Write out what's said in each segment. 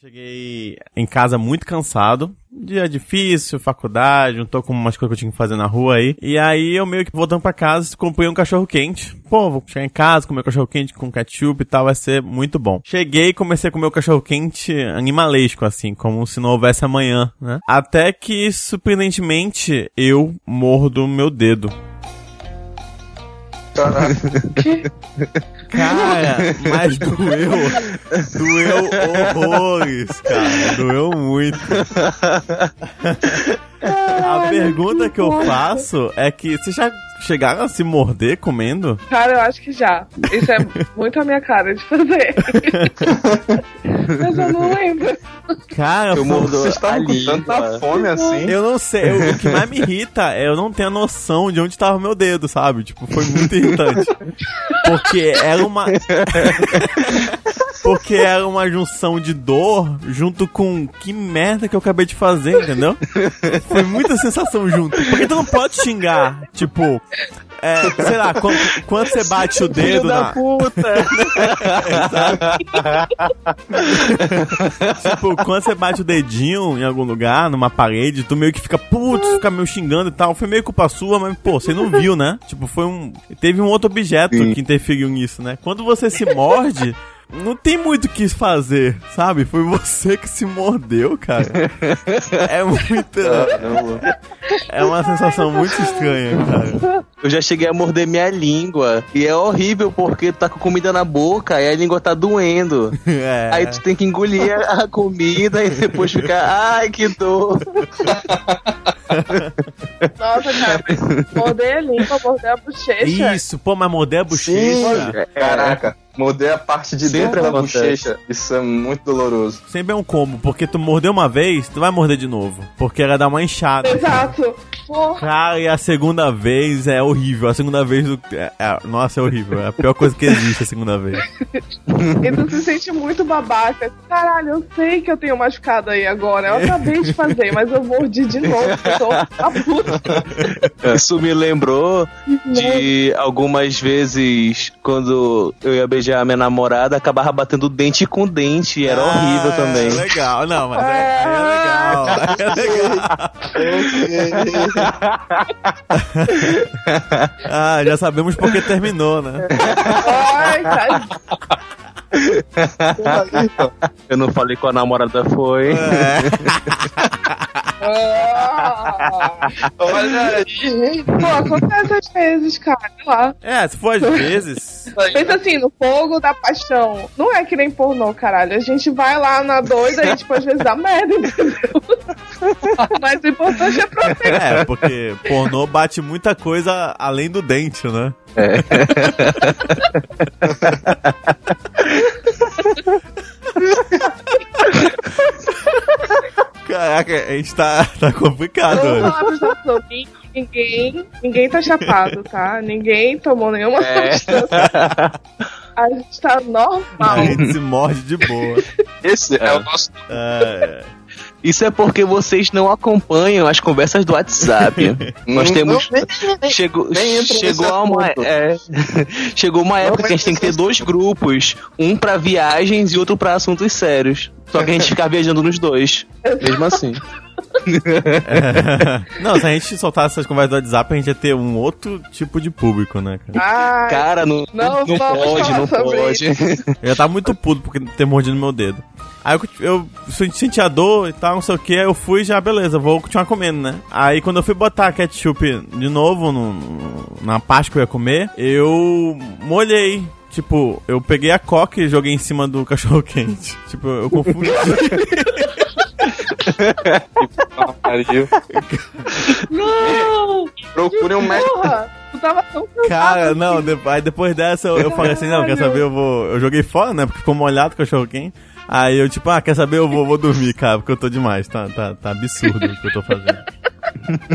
Cheguei em casa muito cansado. Dia difícil, faculdade, não tô com umas coisas que eu tinha que fazer na rua aí. E aí eu meio que voltando pra casa, comprei um cachorro quente. Pô, vou chegar em casa, comer cachorro quente com ketchup e tal, vai ser muito bom. Cheguei e comecei a comer o cachorro quente animalesco, assim, como se não houvesse amanhã, né? Até que, surpreendentemente, eu mordo meu dedo. Cara, mas doeu. Doeu horrores, cara. Doeu muito. A pergunta que eu faço é que você já chegaram a se morder comendo? Cara, eu acho que já. Isso é muito a minha cara de fazer. Mas eu não lembro. Cara, Eu mordo Vocês estavam com tanta fome assim. eu não sei. eu- o que mais me irrita é eu não ter a noção de onde tava o meu dedo, sabe? Tipo, foi muito irritante. Porque era uma. Porque era uma junção de dor junto com que merda que eu acabei de fazer, entendeu? Foi muita sensação junto. Porque tu não pode xingar, tipo. É, sei lá, quando, quando você bate o dedo na. puta! Tipo, quando você bate o dedinho em algum lugar, numa parede, tu meio que fica, putz, fica meio xingando e tal. Foi meio culpa sua, mas, pô, você não viu, né? Tipo, foi um. Teve um outro objeto Sim. que interferiu nisso, né? Quando você se morde. Não tem muito o que fazer, sabe? Foi você que se mordeu, cara. É muito. É uma sensação muito estranha, cara. Eu já cheguei a morder minha língua. E é horrível porque tu tá com comida na boca e a língua tá doendo. É. Aí tu tem que engolir a comida e depois ficar, ai que dor. Nossa, cara. Morder a língua, morder a bochecha. Isso, pô, mas morder a bochecha. Caraca, mudei a parte de Sempre dentro da acontece. bochecha. Isso é muito doloroso. Sempre é um combo, porque tu mordeu uma vez, tu vai morder de novo. Porque ela dá uma inchada. Exato. Porra. Cara, e a segunda vez é horrível. A segunda vez. do- é- é- nossa, é horrível. É a pior coisa que existe a segunda vez. E tu se sente muito babaca. Caralho, eu sei que eu tenho machucado aí agora. Eu acabei de fazer, mas eu mordi de novo. Eu tô a puta. Isso me lembrou de algumas vezes quando eu ia beijar a minha namorada, acabava batendo dente com dente. E era horrível Ah, também. É legal. Não, mas é, é legal. É legal. ah, já sabemos porque terminou, né? Ai, cara. Eu não falei com a namorada foi. É. Ah. Olha aí. Pô, acontece às vezes, cara. Sei lá. É, se for às vezes. Pensa assim, no fogo da paixão. Não é que nem pornô, caralho. A gente vai lá na doida e, tipo, às vezes dá merda, entendeu? Mas o importante é proteger. É, porque pornô bate muita coisa além do dente, né? Caraca, a gente tá, tá complicado Vamos hoje. falar pros ninguém, ninguém tá chapado, tá? Ninguém tomou nenhuma É. substância. A gente tá normal. A gente se morde de boa. Esse é, o nosso. É, Isso é porque vocês não acompanham as conversas do WhatsApp. Nós temos. não, nem- nem- nem- Chegou, nem chegou, a uma, é, chegou uma época que a gente tem que ter dois grupos, um pra viagens e outro pra assuntos sérios. Só que a gente fica viajando nos dois, mesmo assim. Não, se a gente soltasse essas conversas do WhatsApp, a gente ia ter um outro tipo de público, né, cara? Ai, Cara, não, Não não, pode, não pode. Eu já tava muito puto porque ter mordido meu dedo. Aí eu, eu senti a dor e tal, não sei o que, aí eu fui já, beleza, vou continuar comendo, né? Aí quando eu fui botar ketchup de novo no, no- na parte que eu ia comer, eu molhei. Tipo, eu peguei a coca e joguei em cima do cachorro quente. Tipo, eu confundi. Não! Procure um médico. Porra! Tu tava tão cansado. Cara, não, de- aí depois dessa eu, eu falei assim, não, quer saber, eu vou. Eu joguei fora, né? Porque ficou molhado o cachorro quente. Aí eu, tipo, ah, quer saber, eu vou, vou dormir, cara, porque eu tô demais, tá, tá, tá absurdo o que eu tô fazendo.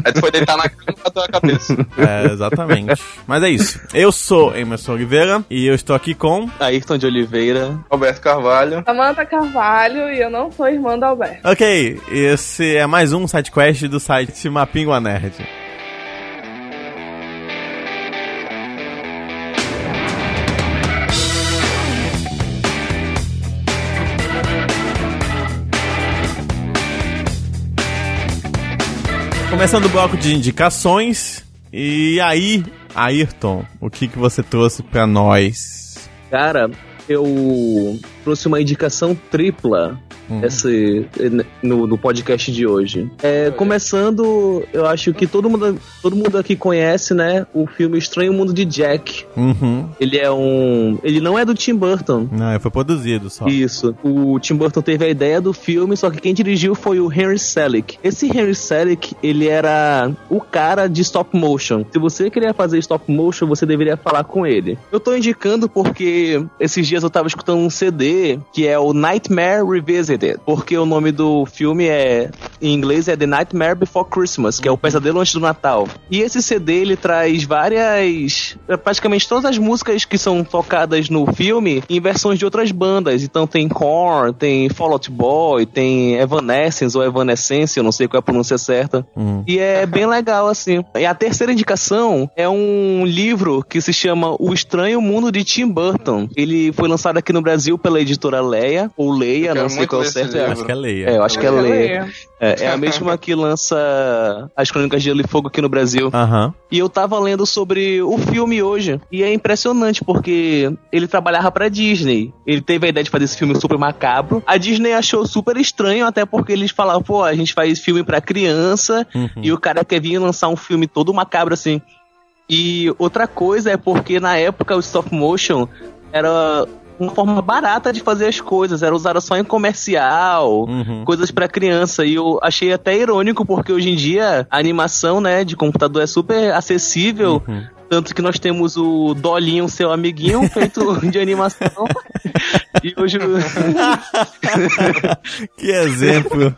Aí tu foi deitar na cama e bateu a cabeça. É, exatamente. Mas é isso. Eu sou Emerson Oliveira e eu estou aqui com. Ayrton de Oliveira. Roberto Carvalho. Samanta Carvalho e eu não sou irmã da Alberto. Ok, esse é mais um sidequest do site Mapingua Nerd. Começando o bloco de indicações. E aí, Ayrton, o que, que você trouxe pra nós? Cara, eu trouxe uma indicação tripla esse, no, no podcast de hoje. É, começando, eu acho que todo mundo, todo mundo aqui conhece, né, o filme Estranho Mundo de Jack. Uhum. Ele é um. Ele não é do Tim Burton. Não, foi produzido só. Isso. O Tim Burton teve a ideia do filme, só que quem dirigiu foi o Henry Selick. Esse Henry Selick, ele era o cara de stop motion. Se você queria fazer stop motion, você deveria falar com ele. Eu tô indicando porque esses dias eu tava escutando um CD que é o Nightmare Porque o nome do filme é em inglês é The Nightmare Before Christmas, que é o pesadelo antes do Natal. E esse CD ele traz várias, praticamente todas as músicas que são tocadas no filme em versões de outras bandas. Então tem Korn, tem Fall Out Boy, tem Evanescence ou Evanescence, eu não sei qual é a pronúncia certa. Hum. E é bem legal assim. E a terceira indicação é um livro que se chama O Estranho Mundo de Tim Burton. Ele foi lançado aqui no Brasil pela editora Leia ou Leia, Eu não sei qual é ler esse certo. livro. Acho que é Leia. É, eu acho que é Eu Leia. É, é a mesma que lança as Crônicas de Gelo e Fogo aqui no Brasil. Aham. E eu tava lendo sobre o filme hoje. E é impressionante, porque ele trabalhava pra Disney. Ele teve a ideia de fazer esse filme super macabro. A Disney achou super estranho, até porque eles falavam, pô, a gente faz filme pra criança. Uhum. E o cara quer vir lançar um filme todo macabro assim. E outra coisa é porque na época o stop motion era uma forma barata de fazer as coisas, era usada só em comercial, Uhum. coisas pra criança. E eu achei até irônico porque hoje em dia a animação, né, de computador é super acessível. Uhum. Tanto que nós temos o Dolinho, seu amiguinho, feito de animação. e hoje. que exemplo.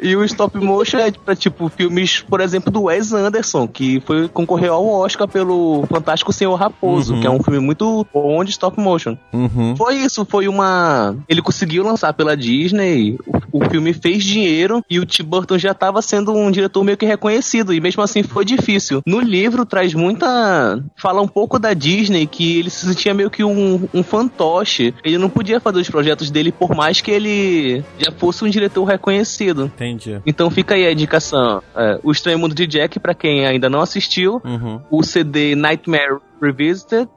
E o stop motion é pra, tipo, filmes, por exemplo, do Wes Anderson, que foi concorreu ao Oscar pelo Fantástico Senhor Raposo, Uhum. que é um filme muito bom de stop motion. Uhum. Foi isso, foi uma. Ele conseguiu lançar pela Disney, o, o filme fez dinheiro e o Tim Burton já estava sendo um diretor meio que reconhecido, e mesmo assim foi difícil. No livro traz muita. Fala um pouco da Disney, que ele se sentia meio que um, um fantoche. Ele não podia fazer os projetos dele por mais que ele já fosse um diretor reconhecido. Entendi. Então fica aí a indicação. É, o Estranho Mundo de Jack, pra quem ainda não assistiu, Uhum. o CD Nightmare Revisited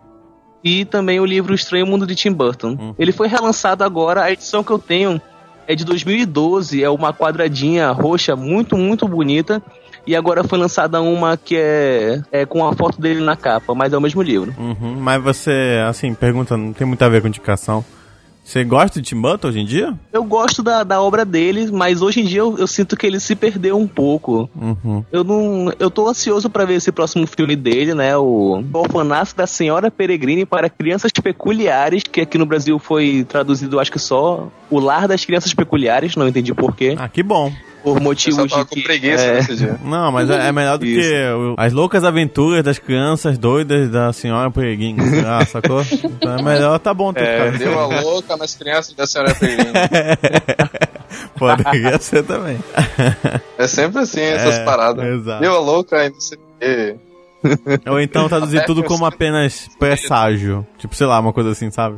e também o livro Estranho Mundo de Tim Burton. Uhum. Ele foi relançado agora, a edição que eu tenho é de 2012, é uma quadradinha roxa muito, muito bonita. E agora foi lançada uma que é, é com a foto dele na capa, mas é o mesmo livro. Uhum. Mas você, assim, pergunta, não tem muito a ver com indicação. Você gosta de Tim Burton hoje em dia? Eu gosto da, da obra dele, mas hoje em dia eu, eu sinto que ele se perdeu um pouco. Uhum. Eu não. Eu tô ansioso pra ver esse próximo filme dele, né? O Orfanato da Senhora Peregrine para Crianças Peculiares, que aqui no Brasil foi traduzido, acho que só O Lar das Crianças Peculiares, não entendi porquê. Ah, que bom. Por Eu só motivos tava de com que. preguiça é, nesse dia. Não, mas é, é melhor do Isso. que o- as loucas aventuras das crianças doidas da senhora Peregrine. Ah, sacou? Então é melhor, tá bom ter É, ficado. Deu a louca nas crianças da senhora Peregrine. Poderia ser também. É sempre assim, essas É, paradas. exato. Deu a louca e não sei o quê. Ou então traduzir tudo como apenas presságio. Tipo, sei lá, uma coisa assim, sabe?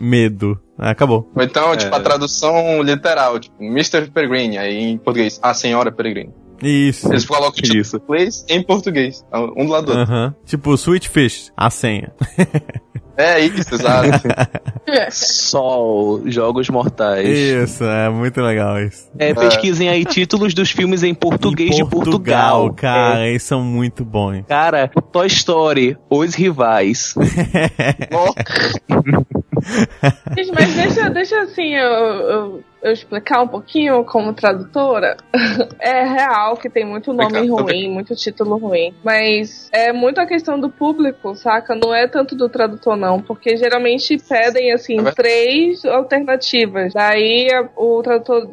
Medo. Ah, acabou. Ou então, tipo, a tradução literal, tipo, Mr. Peregrine, aí em português, a senhora Peregrine. Isso. Eles colocam tipo, Isso. em inglês em português, um do lado do outro. Aham. Tipo, Sweet Fish, a senha. É isso, exato. Sol, Jogos Mortais. Isso, é muito legal isso. É, pesquisem aí títulos dos filmes em português Em de Portugal. cara, É, eles são muito bons. cara, Toy Story, Os Rivais. Gente, mas deixa, deixa assim eu, eu, eu explicar um pouquinho como tradutora. É real que tem muito nome ruim, muito título ruim. Mas é muito a questão do público, saca? Não é tanto do tradutor, não. Porque geralmente pedem, assim, É três alternativas. Daí o tradutor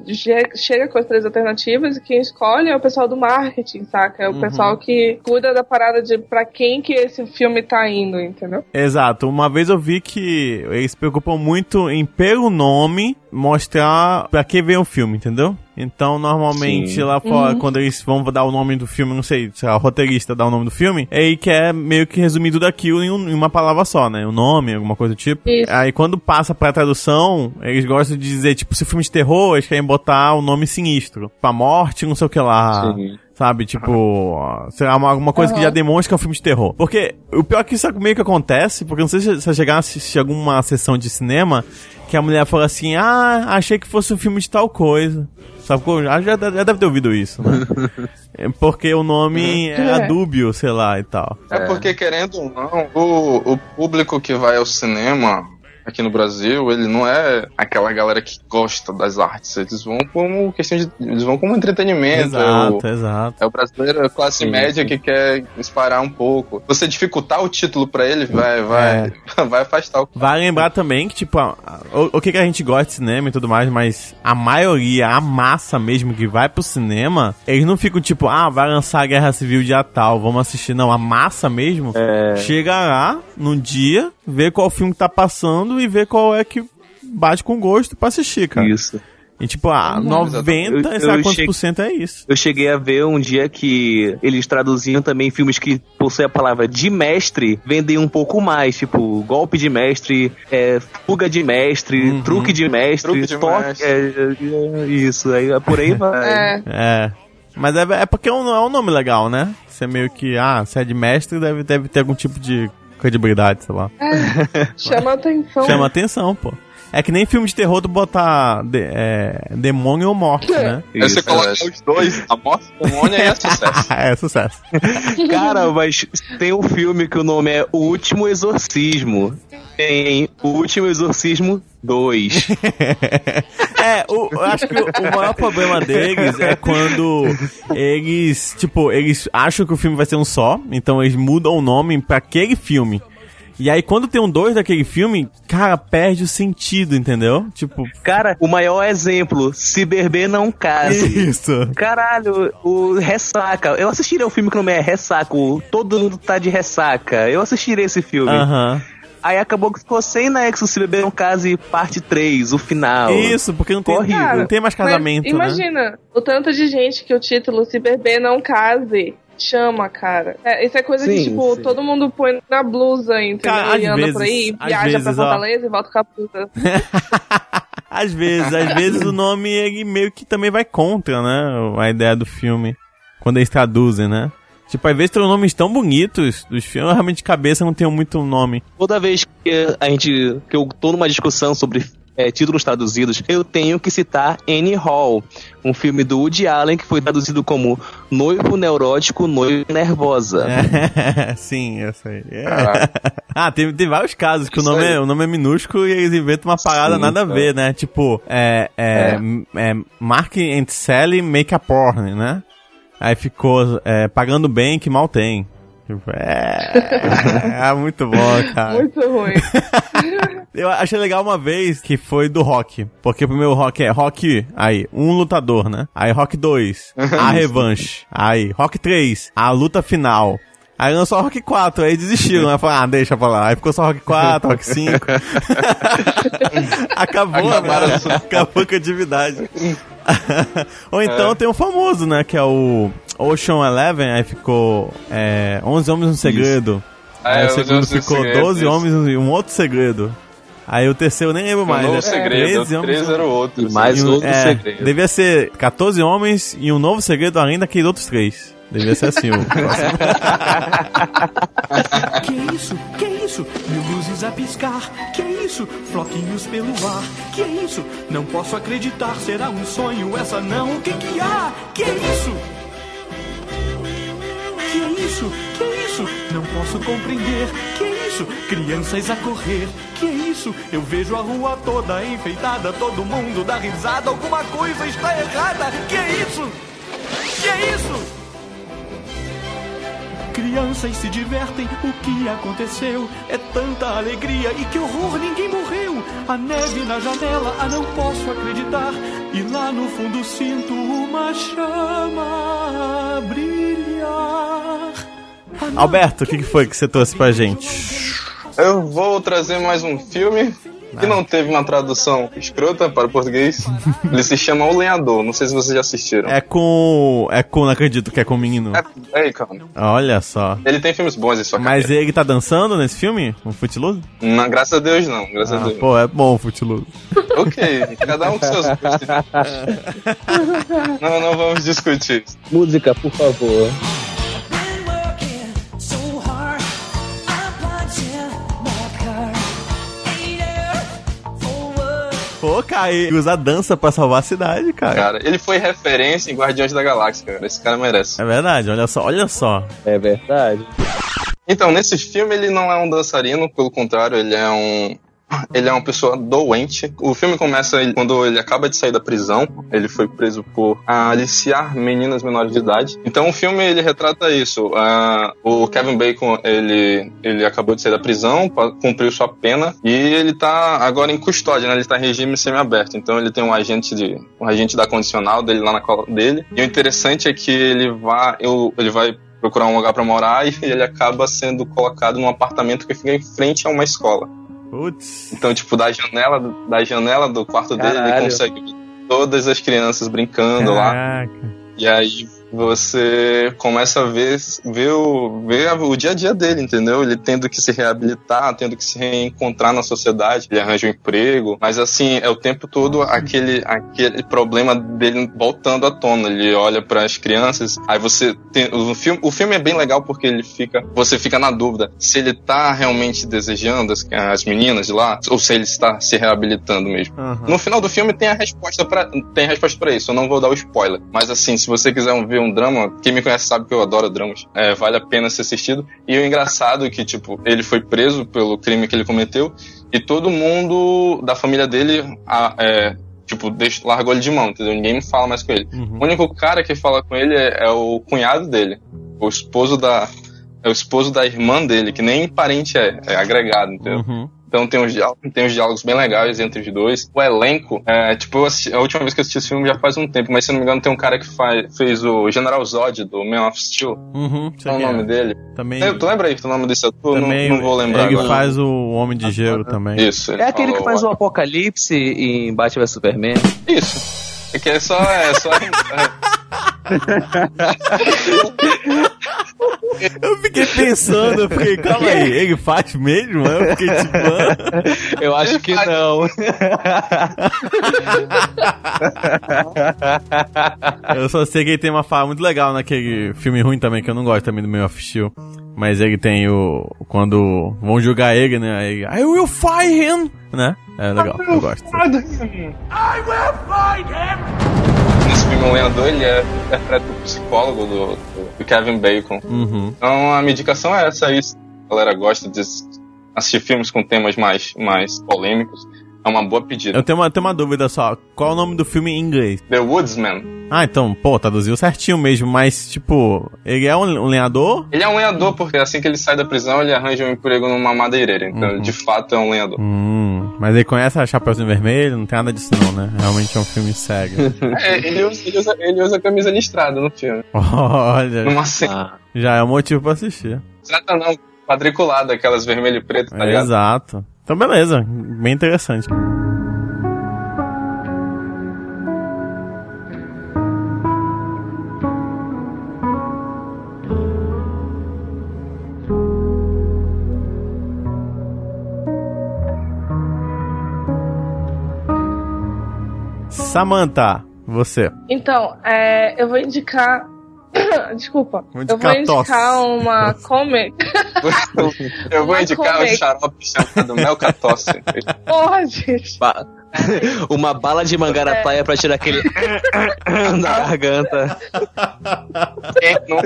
chega com as três alternativas e quem escolhe é o pessoal do marketing, saca? É o Uhum. pessoal que cuida da parada de pra quem que esse filme tá indo, entendeu? Exato. Uma vez eu vi que eles se preocupam muito em, pelo nome, mostrar pra que veio o filme, entendeu? Então, normalmente, Sim. lá fora, Uhum. quando eles vão dar o nome do filme, não sei, se o roteirista dá o nome do filme, ele quer meio que resumir tudo aquilo em, um- em uma palavra só, né? O nome, alguma coisa do tipo. Isso. Aí, quando passa pra tradução, eles gostam de dizer, tipo, se filme de terror, eles querem botar o nome sinistro. Pra morte, não sei o que lá. Sim. Sabe? Tipo, sei lá, uma- alguma coisa que já demonstra que é um filme de terror. Porque o pior é que isso meio que acontece, porque eu não sei se você chegar a assistir alguma sessão de cinema que a mulher fala assim: Ah, achei que fosse um filme de tal coisa. Sabe? Já, já já deve ter ouvido isso, né? É Porque o nome é É. dúbio, sei lá e tal. É porque, querendo ou não, o, o público que vai ao cinema aqui no Brasil, ele não é aquela galera que gosta das artes. Eles vão como questão de. Eles vão como entretenimento. é o- Exato, exato. É o brasileiro a classe Sim, média sim. que quer disparar um pouco. Você dificultar o título pra ele, vai, vai, vai afastar o. Vai lembrar também que, tipo, a- a- o, o que, que a gente gosta de cinema e tudo mais, mas a maioria, a massa mesmo que vai pro cinema, eles não ficam tipo, ah, vai lançar a Guerra Civil dia tal, vamos assistir. Não, a massa mesmo chega lá num dia, vê qual filme que tá passando e vê qual é que bate com gosto pra assistir, cara. Isso. E tipo, ah, 90, Eu- sei lá eu quantos cheguei- por cento é isso. Eu cheguei a ver um dia que eles traduziam também filmes que possuem a palavra de mestre, vendem um pouco mais, tipo, golpe de mestre, é, fuga de mestre, Uhum. truque de mestre, Truque de toque, mestre. é, é, isso, aí por aí vai. É. É. Mas é, é porque é um, é um nome legal, né? Você meio que, ah, se é de mestre, deve, deve ter algum tipo de credibilidade, sei lá. Chama atenção. Chama atenção, pô. É que nem filme de terror tu botar de- é, demônio ou morte, né? Aí você Isso, coloca é. os dois, a morte do demônio e é sucesso. é sucesso. Cara, mas tem um filme que o nome é O Último Exorcismo. Tem O Último Exorcismo 2. é, o, eu acho que o, o maior problema deles é quando eles, tipo, eles acham que o filme vai ser um só, então eles mudam o nome pra aquele filme. E aí, quando tem um dois daquele filme, cara, perde o sentido, entendeu? Tipo, Cara, o maior exemplo, Se Beber Não Case. isso. Caralho, o Ressaca. Eu assistiria o filme que o nome é Ressaca. o Todo mundo tá de ressaca. Eu assistiria esse filme. Aham. Aí acabou que ficou sem nexo Se Beber Não Case, parte 3, o final. Isso, porque não tem, Horrível. não tem mais Mas casamento, né? imagina, o tanto de gente que o título Se Beber Não Case chama, cara. É, isso é coisa que, Sim, tipo, sim. todo mundo põe na blusa, entendeu? Cara, e anda vezes- por aí, viaja vezes, pra ó. Fortaleza e volta com a blusa. Às vezes, às vezes o nome ele meio que também vai contra, né? A ideia do filme. Quando eles traduzem, né? Tipo, às vezes tem nomes tão bonitos dos filmes, eu realmente de cabeça não tenho muito nome. Toda vez que a gente. que eu tô numa discussão sobre é, títulos traduzidos, eu tenho que citar Annie Hall, um filme do Woody Allen que foi traduzido como Noivo Neurótico, Noivo Nervosa. É, sim, eu sei. É. Ah, tem, tem vários casos que o nome, aí. é, o nome é minúsculo e eles inventam uma parada Sim, nada a ver, né? Tipo, é, é, é. Mark and Sally Make a Porn, né? Aí ficou é, pagando bem que mal tem. Tipo, é, é muito bom, cara. Muito ruim. Eu achei legal uma vez que foi do rock. Porque o primeiro rock é rock, aí, um lutador, né? Aí rock 2, a revanche. Aí, rock 3, a luta final. Aí lançou rock 4, aí desistiram, né? Falaram, ah, deixa pra lá. Aí ficou só rock 4, rock 5. Acabou, Acabaram né? Acabou a criatividade. Ou então É. tem um famoso, né? Que é o Ocean Eleven, aí ficou é, 11 Homens no Segredo. Ah, Aí é, o 11 segundo ficou Segredo, 12 isso. homens e um outro segredo. Aí o terceiro eu nem lembro Um mais. novo é segredo, 13 o homens 13 era o outro. E mais e um- outro é, segredo. Devia ser 14 homens e um novo segredo além daqueles outros três. Devia ser assim o próximo. Que isso? Que isso? Mil luzes a piscar. Que isso? Floquinhos pelo ar. Que isso? Não posso acreditar. Será um sonho essa não? O que que há? Que isso? Que isso? Que isso? Não posso compreender. Que isso? Crianças a correr. Que isso? Eu vejo a rua toda enfeitada, todo mundo dá risada. Alguma coisa está errada. Que isso? Que isso? Crianças se divertem, o que aconteceu? É tanta alegria e que horror, ninguém morreu. A neve na janela, ah, não posso acreditar. E lá no fundo sinto uma chama brilhar. A Alberto, o que, que foi que você trouxe pra gente? Eu vou trazer mais um filme que não teve uma tradução escrota para o português. Ele se chama O Lenhador. Não sei se vocês já assistiram. É com. É com. Não acredito que é com o menino. É, é cara. Olha só. Ele tem filmes bons em sua Mas carreira. ele tá dançando nesse filme? Um Footloose? Não, graças a Deus não, graças a Ah, Deus. pô, é bom o Footloose. Ok, cada um com seus gostos. não, não vamos discutir. Música, por favor. Pô, cara, ele usa a dança pra salvar a cidade, cara. Cara, ele foi referência em Guardiões da Galáxia, cara. Esse cara merece. É verdade, olha só, olha só. É verdade. Então, nesse filme ele não é um dançarino, pelo contrário, ele é um. Ele é uma pessoa doente. O filme começa quando ele acaba de sair da prisão. Ele foi preso por aliciar meninas menores de idade. Então o filme ele retrata isso. Ah, o Kevin Bacon ele, ele acabou de sair da prisão, cumpriu sua pena e ele tá agora em custódia, né? Ele tá em regime semiaberto. Então ele tem um agente de um agente da condicional dele lá na cola dele. E o interessante é que ele vai eu, ele vai procurar um lugar pra morar e ele acaba sendo colocado num apartamento que fica em frente a uma escola. Putz. Então, tipo, da janela, da janela do quarto dele, ele Caralho. consegue ver todas as crianças brincando lá. Caraca. E aí você começa a ver, ver, o, ver o dia a dia dele, entendeu? Ele tendo que se reabilitar, tendo que se reencontrar na sociedade, ele arranja um emprego, mas assim, é o tempo todo aquele, aquele problema dele voltando à tona. Ele olha para as crianças, aí você tem, o filme, o filme é bem legal porque ele fica, você fica na dúvida se ele tá realmente desejando as, as meninas de lá ou se ele está se reabilitando mesmo. Aham. No final do filme tem a resposta para tem a resposta para isso. Eu não vou dar o spoiler, mas assim, se você quiser ver um drama, quem me conhece sabe que eu adoro dramas. É, vale a pena ser assistido. E o engraçado é que tipo ele foi preso pelo crime que ele cometeu e todo mundo da família dele a- é, tipo deixa, largou ele de mão, entendeu? Ninguém fala mais com ele. Uhum. O único cara que fala com ele é, é o cunhado dele, o esposo da é o esposo da irmã dele, que nem parente é, é agregado, entendeu? Uhum. Então tem uns, diálogos, tem uns diálogos bem legais entre os dois. O elenco, é, tipo, assisti- a última vez que eu assisti esse filme já faz um tempo, mas se não me engano tem um cara que faz, fez o General Zod do Man of Steel. Uhum. é o quem nome dele? Também, É, tu lembra aí o nome desse ator? também não, não vou lembrar ele agora. faz o Homem de Gelo também. Isso. É aquele que faz o Apocalipse em Batman Superman. Isso. É que é só... É só Eu fiquei pensando, eu fiquei, calma aí, ele faz mesmo? Eu fiquei tipo. Eu acho que não. Eu só sei que ele tem uma fala muito legal naquele filme ruim também, que eu não gosto também do Man of Steel. Mas ele tem o. Quando vão julgar ele, né? Aí, I will fire him! Né? É legal, eu gosto. Nesse filme, o Lenhador, ele é interpreta o psicólogo do, do Kevin Bacon. Uhum. Então a minha indicação é essa aí. A galera gosta de assistir filmes com temas mais, mais polêmicos, é uma boa pedida. Eu tenho uma, tenho uma dúvida só. Qual é o nome do filme em inglês? The Woodsman. Ah, então, pô, traduziu certinho mesmo, mas, tipo, ele é um, um lenhador? Ele é um lenhador, porque assim que ele sai da prisão, ele arranja um emprego numa madeireira. Então, Uhum. de fato, é um lenhador. Hum, mas ele conhece a Chapeuzinho Vermelho? Não tem nada disso não, né? Realmente é um filme sério. É, ele usa, ele, usa, ele usa camisa listrada no filme. Olha, Numa cena. Ah, já é um motivo pra assistir. Trata não, quadriculada, aquelas vermelho e preto, tá ligado? Exato. Então, beleza. Bem interessante. Samantha, você. Então, é, eu vou indicar. Desculpa. Vou eu vou indicar uma comic. Eu vou Uma indicar o comic. xarope chamado Melcatosse. Porra, gente. ba- Uma bala de mangarataia pra tirar aquele da garganta. Não-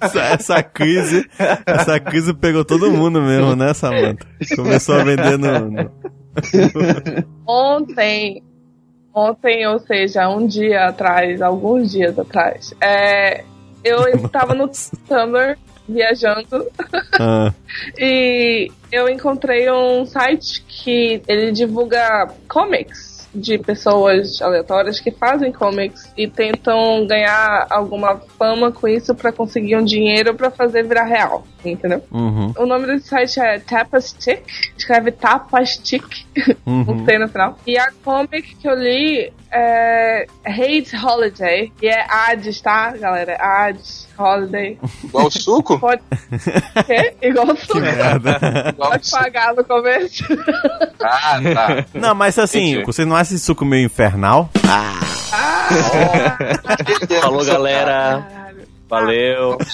essa, essa crise, essa crise pegou todo mundo mesmo, né, Samantha? Começou a vender no, no- Ontem, ontem, ou seja, um dia atrás, alguns dias atrás, é, eu estava no Tumblr viajando. Ah, e eu encontrei um site que ele divulga comics de pessoas aleatórias que fazem comics e tentam ganhar alguma fama com isso pra conseguir um dinheiro pra fazer virar real, entendeu? Uhum. O nome desse site é Tapastic, escreve Tapastic, Uhum. um T no final. E a comic que eu li é Hate Holiday, e é Hades, tá, galera? Hades Holiday. Igual o suco? Pode ser igual suco. Merda. Igual Pode suco. pagar no começo. Ah, tá. Não, mas assim, Entendi. você não acha esse suco meio infernal? Falou, galera. Caralho. Valeu.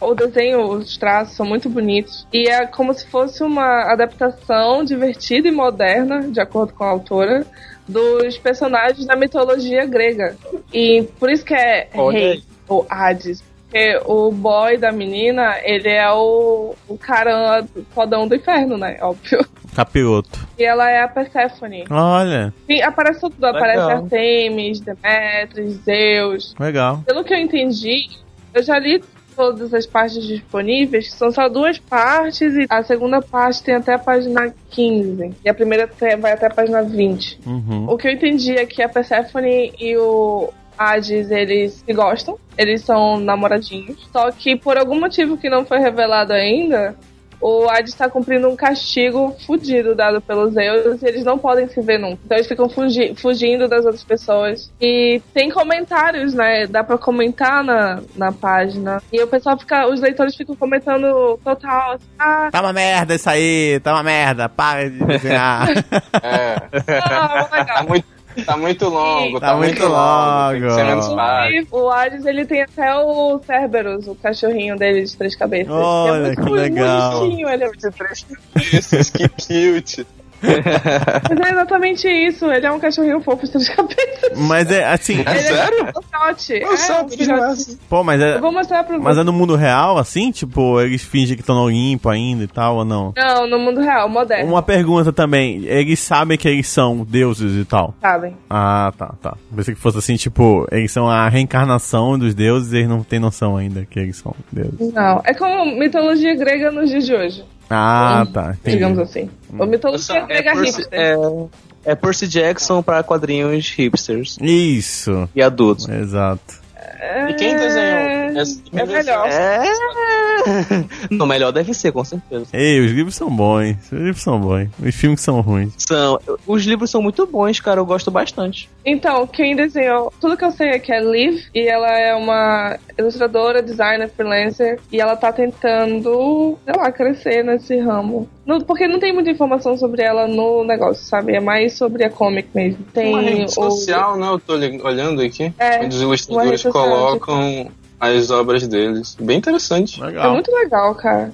O desenho, os traços são muito bonitos. E é como se fosse uma adaptação divertida e moderna, de acordo com a autora, dos personagens da mitologia grega. E por isso que é Olha rei, aí. ou Hades. Porque o boy da menina, ele é o, o cara fodão do inferno, né? Óbvio. Capiroto. E ela é a Persephone. Olha, Sim, aparece tudo. Aparece Legal. Artemis, Demetrius, Zeus. legal. Pelo que eu entendi, eu já li todas as partes disponíveis, são só duas partes e a segunda parte tem até a página 15 e a primeira vai até a página 20. Uhum. O que eu entendi é que a Persephone e o Hades, eles se gostam, eles são namoradinhos, só que por algum motivo que não foi revelado ainda, o Hades está cumprindo um castigo fudido dado pelos Zeus e eles não podem se ver nunca. Então eles ficam fugi- fugindo das outras pessoas. E tem comentários, né? Dá pra comentar na, na página. E o pessoal fica, os leitores ficam comentando total, assim, ah, Tá uma merda isso aí, tá uma merda, para de desenhar. É. ah, Tá legal. muito, tá muito longo, Tá tá, muito muito longo. Tem que ser longo. o Hades, ele tem até o Cerberus, o cachorrinho dele de três cabeças. Olha, que, é que muito legal. bonitinho, ele é De três cabeças, que cute. Mas é exatamente isso, ele é um cachorrinho fofo de três cabeças. Mas é assim, É sério? Um filhote. Eu é, um que filhote. massa. pô, mas é, Eu vou mostrar pra mas você. é no mundo real, assim, tipo, eles fingem que estão no Olimpo ainda e tal, ou não? Não, no mundo real, moderno, Uma pergunta também, eles sabem que eles são deuses e tal? sabem? Ah, tá, tá. Pensei que fosse assim, tipo, eles são a reencarnação dos deuses e eles não têm noção ainda que eles são deuses. Não, é como mitologia grega nos dias de hoje, Ah, tá, entendi. digamos assim. Ou mitologia Nossa, grega Percy, hipster. é, é Percy Jackson pra quadrinhos hipsters Isso, e adultos. exato. É... E quem desenhou? Essa- É melhor. É. Não, melhor deve ser, com certeza. Ei, os livros são bons, os livros são bons, os filmes são ruins. São, os livros são muito bons, cara, eu gosto bastante. Então, quem desenhou, tudo que eu sei é que é Liv, e ela é uma ilustradora, designer, freelancer, e ela tá tentando, sei lá, crescer nesse ramo. No- porque não tem muita informação sobre ela no negócio, sabe? É mais sobre a comic mesmo. Tem Uma rede o- social, né? Eu tô olhando aqui. É, onde os ilustradores colocam as obras deles. Bem interessante. É Legal. muito legal, cara.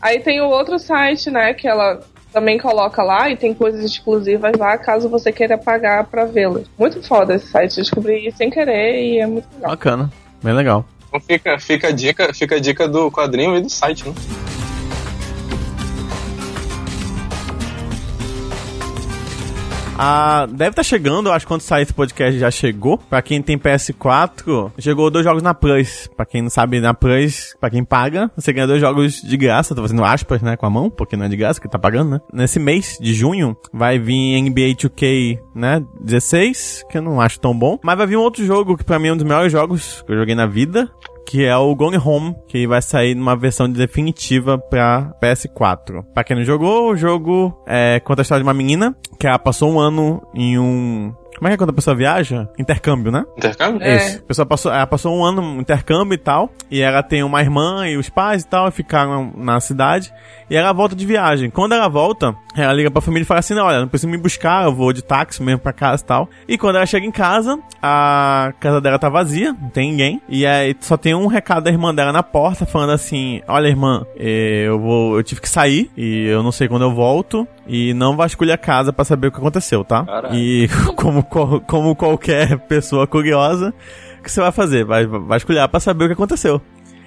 Aí tem o outro site, né, que ela também coloca lá e tem coisas exclusivas lá, caso você queira pagar pra vê-las. Muito foda esse site, descobri sem querer e é muito legal. Bacana, bem legal. Então fica, fica, a dica, fica a dica do quadrinho e do site, né? Ah, deve estar chegando, eu acho que quando sair esse podcast já chegou. Pra quem tem PS4, chegou dois jogos na Plus. Pra quem não sabe, na Plus, pra quem paga, você ganha dois jogos de graça. Tô fazendo aspas, né, com a mão, porque não é de graça, que tá pagando, né? Nesse mês de junho, vai vir NBA 2K, né, 16, que eu não acho tão bom. Mas vai vir um outro jogo, que pra mim é um dos melhores jogos que eu joguei na vida. Que é o Gone Home, que vai sair numa versão definitiva pra PS4. Pra quem não jogou, o jogo é, conta a história de uma menina que ela passou um ano em um. Como é que é quando a pessoa viaja? Intercâmbio, né? Intercâmbio? É. Isso. A pessoa passou, ela passou um ano no intercâmbio e tal. E ela tem uma irmã e os pais e tal, e ficaram na cidade. E ela volta de viagem. Quando ela volta, ela liga pra família e fala assim: não, olha, não precisa me buscar, eu vou de táxi mesmo pra casa e tal. E quando ela chega em casa, a casa dela tá vazia, não tem ninguém. E aí só tem um recado da irmã dela na porta falando assim: Olha, irmã, eh, eu vou. Eu tive que sair e eu não sei quando eu volto. E não vasculhe a casa pra saber o que aconteceu, tá? Caralho. E como, como qualquer pessoa curiosa, o que você vai fazer? Vai vasculhar pra saber o que aconteceu.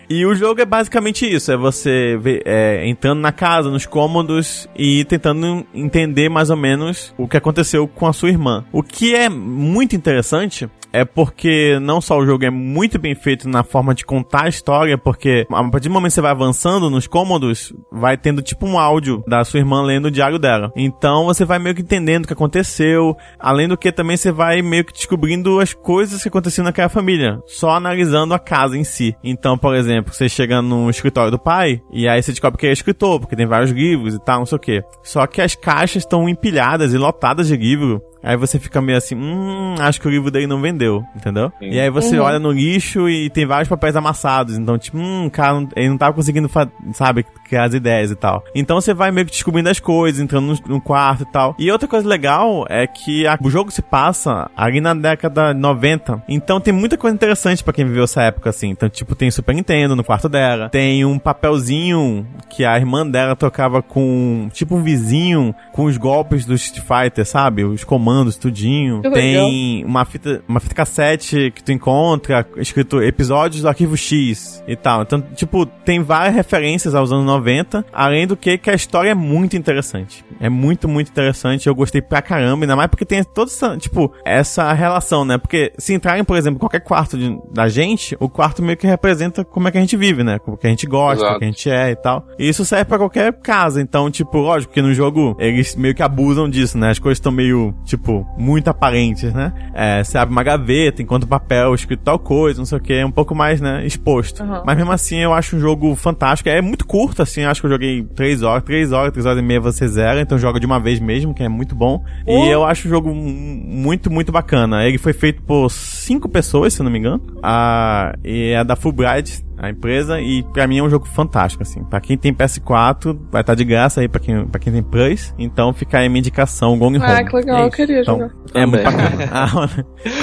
E o jogo é basicamente isso: é você ver- é, entrando na casa, nos cômodos e tentando entender mais ou menos o que aconteceu com a sua irmã. O que é muito interessante é porque não só o jogo é muito bem feito na forma de contar a história, porque a partir do momento que você vai avançando nos cômodos, vai tendo tipo um áudio da sua irmã lendo o diário dela. Então você vai meio que entendendo o que aconteceu, além do que também você vai meio que descobrindo as coisas que aconteciam naquela família, só analisando a casa em si. Então, por exemplo, você chega no escritório do pai, e aí você descobre que é escritor, porque tem vários livros e tal, não sei o que. Só que as caixas estão empilhadas e lotadas de livro. Aí você fica meio assim, hum, acho que o livro dele não vendeu, entendeu? Sim. E aí você olha no lixo e tem vários papéis amassados. Então, tipo, hum, cara, não- ele não tava conseguindo, sabe, criar as ideias e tal. Então você vai meio que descobrindo as coisas, entrando no, no quarto e tal. E outra coisa legal é que a- o jogo se passa ali na década de 90. Então tem muita coisa interessante pra quem viveu essa época, assim. Então, tipo, tem Super Nintendo no quarto dela. Tem um papelzinho que a irmã dela tocava com, tipo, um vizinho com os golpes do Street Fighter, sabe? Os comandos, tudinho. Que Tem uma fita, uma fita cassete que tu encontra, escrito episódios do arquivo X e tal. Então, tipo, tem várias referências aos anos 90, além do que que a história é muito interessante. É muito, muito interessante. Eu gostei pra caramba, ainda mais porque tem toda essa, tipo, essa relação, né? Porque se entrarem, por exemplo, em qualquer quarto de- da gente, o quarto meio que representa como é que a gente vive, né? Como que a gente gosta, Exato. o que a gente é e tal. E isso serve pra qualquer casa. Então, tipo, lógico que no jogo eles meio que abusam disso, né? As coisas estão meio, tipo, muito aparentes, né? É, você abre uma gaveta, enquanto o papel escrito tal coisa, não sei o que, é um pouco mais, né, exposto. Aham. Mas mesmo assim, eu acho um jogo fantástico. É muito curto, assim, acho que eu joguei 3 horas, 3 horas, 3 horas e meia você zera, então joga de uma vez mesmo, que é muito bom. Oh. E eu acho o jogo mu- muito, muito bacana. Ele foi feito por cinco pessoas, se não me engano. Ah, e é da Fulbright, a empresa, e pra mim é um jogo fantástico, assim. Pra quem tem PS4, vai estar de graça aí pra quem, pra quem tem Plus. Então fica aí a minha indicação, Gong Home. Ah, que legal, É eu queria Então, jogar. É muito bacana. Ah,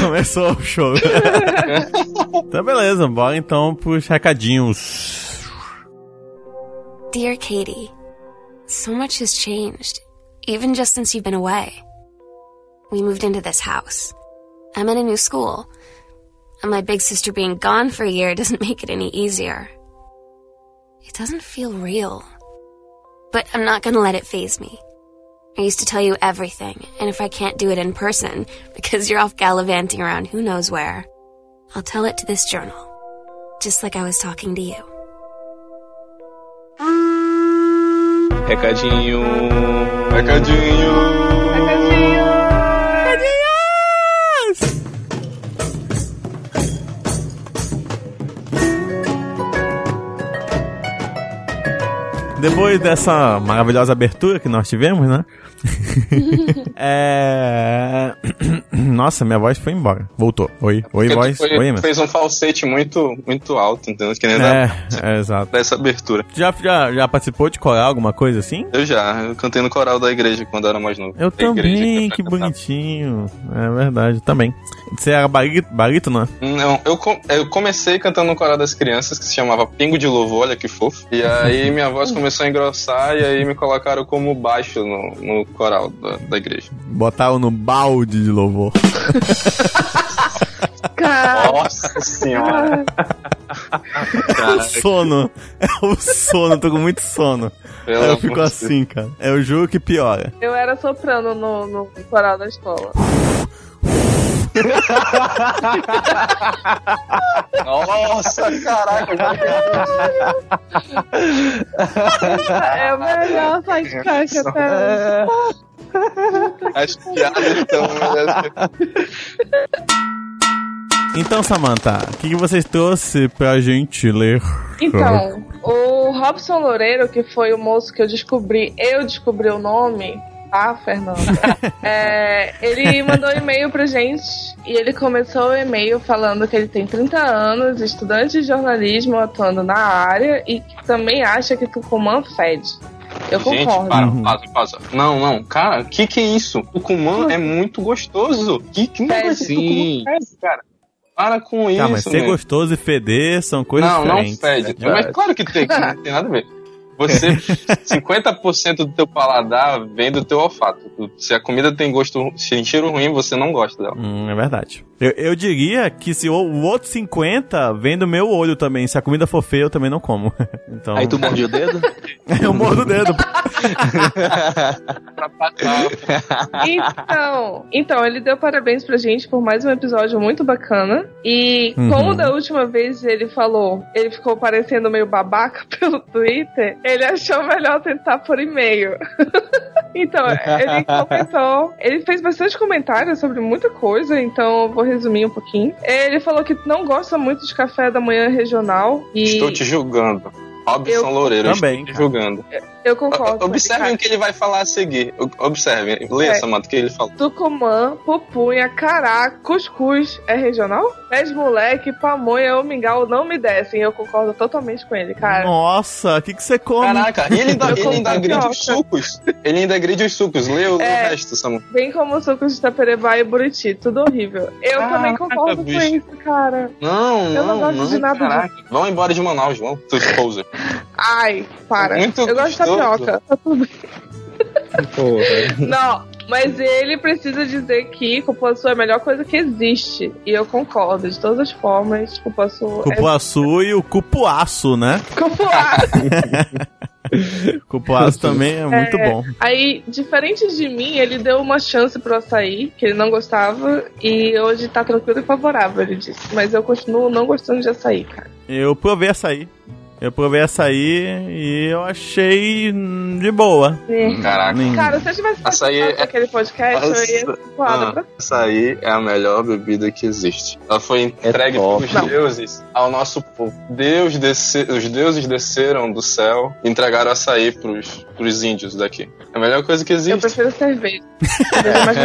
começou o show. então beleza, bora então pros recadinhos. Dear Katie, so much has changed, even just since you've been away. We moved into this house. I'm in a new school. And my big sister being gone for a year doesn't make it any easier. It doesn't feel real. But I'm not gonna let it phase me. I used to tell you everything, and if I can't do it in person, because you're off gallivanting around who knows where, I'll tell it to this journal. Just like I was talking to you. Recadinho. Recadinho! Depois dessa maravilhosa abertura que nós tivemos, né? é... Nossa, minha voz foi embora. Voltou. Oi, oi, voz. foi- Oi, fez um falsete muito, muito alto, entendeu? Que nem É, da, é, exato. dessa abertura. Já, já, já participou de coral, alguma coisa assim? Eu já, eu cantei no coral da igreja quando era mais novo. Eu Da também, que cantava. bonitinho. É verdade, também. Você era barito, barítono, né? Não, eu, com- eu comecei cantando no coral das crianças, que se chamava Pingo de Louvor, olha que fofo. E aí minha voz começou a engrossar e aí me colocaram como baixo no, no coral da, da igreja. Botaram no balde de louvor. Cara, Nossa senhora! Cara, sono. É o sono, tô com muito sono. pelo Aí eu fico assim, cara. É o jogo que piora. eu era soprano no, no coral da escola. Nossa, caraca, eu já É o melhor caixa até hoje. As piadas estão. Então, Samantha, o que, que vocês trouxe pra gente ler? Então, o Robson Loureiro, que foi o moço que eu descobri, eu descobri o nome, tá, Fernanda? É, ele mandou um e-mail pra gente e ele começou o e-mail falando que ele tem 30 anos, estudante de jornalismo atuando na área e que também acha que Tucumã fede. Eu Gente, concordo. para, Uhum. pausa, pausa. Não, não, cara, o que que é isso? O Tucumã é muito gostoso. Que, que negócio de Sim. Tucumã fede, cara? Para com isso, Tá, mas ser gostoso e feder são coisas Não, não diferentes. fede. Mas claro que tem, que não tem nada a ver. Você, 50% do teu paladar vem do teu olfato. Se a comida tem gosto, se cheiro ruim, você não gosta dela. Hum, é verdade. Eu, eu diria que se o, o outro 50 vem do meu olho também. Se a comida for feia, eu também não como. Então. Aí tu morde o dedo? eu mordo o dedo. Então, então, ele deu parabéns pra gente por mais um episódio muito bacana. E Uhum. como da última vez ele falou, ele ficou parecendo meio babaca pelo Twitter, ele achou melhor tentar por e-mail. então, ele comentou, ele fez bastante comentários sobre muita coisa, então eu vou resumir um pouquinho. Ele falou que não gosta muito de café da manhã regional e Estou te julgando. Robson Eu- Loureiro, Também, estou te cara. julgando. Eu concordo. Observem o que ele vai falar a seguir. Observem. Leia, É. Samanta, o que ele falou. Tucumã, pupunha, cará, cuscuz é regional? Pés moleque, pamonha ou mingau não me descem. Eu concordo totalmente com ele, cara. Nossa, o que, que você come? Caraca, e ele ainda, ele ainda agride os sucos. Ele ainda agride os sucos. Lê o, É. o resto, Samanta. Bem como sucos de Taperebá e Buriti, tudo horrível. Eu Caraca, também concordo com isso, cara. Não, Eu não não, gosto de nada. Vão embora de Manaus, vão. Seus poser. Ai, para. Muito eu gosto de tapioca. Tá tudo bem. Porra. Não, mas ele precisa dizer que cupuaçu é a melhor coisa que existe. E eu concordo, de todas as formas, cupuaçu Cupuaçu e o cupuaço, né? é cupuaçu. Cupuaço também é muito bom. Aí, diferente de mim, ele deu uma chance pro açaí, que ele não gostava, e hoje tá tranquilo e favorável, ele disse. Mas eu continuo não gostando de açaí, cara. Eu provei açaí. Eu provei açaí e eu achei de boa. Caraca. Nem- Cara, se eu tivesse Açaí é- daquele podcast, eu ia Ah, pra essa aí é a melhor bebida que existe. Ela foi entregue top. pelos Não. deuses ao nosso povo. Deus desce... Os deuses desceram do céu e entregaram açaí pros, pros índios daqui. É a melhor coisa que Eu existe. prefiro cerveja. Cerveja é mais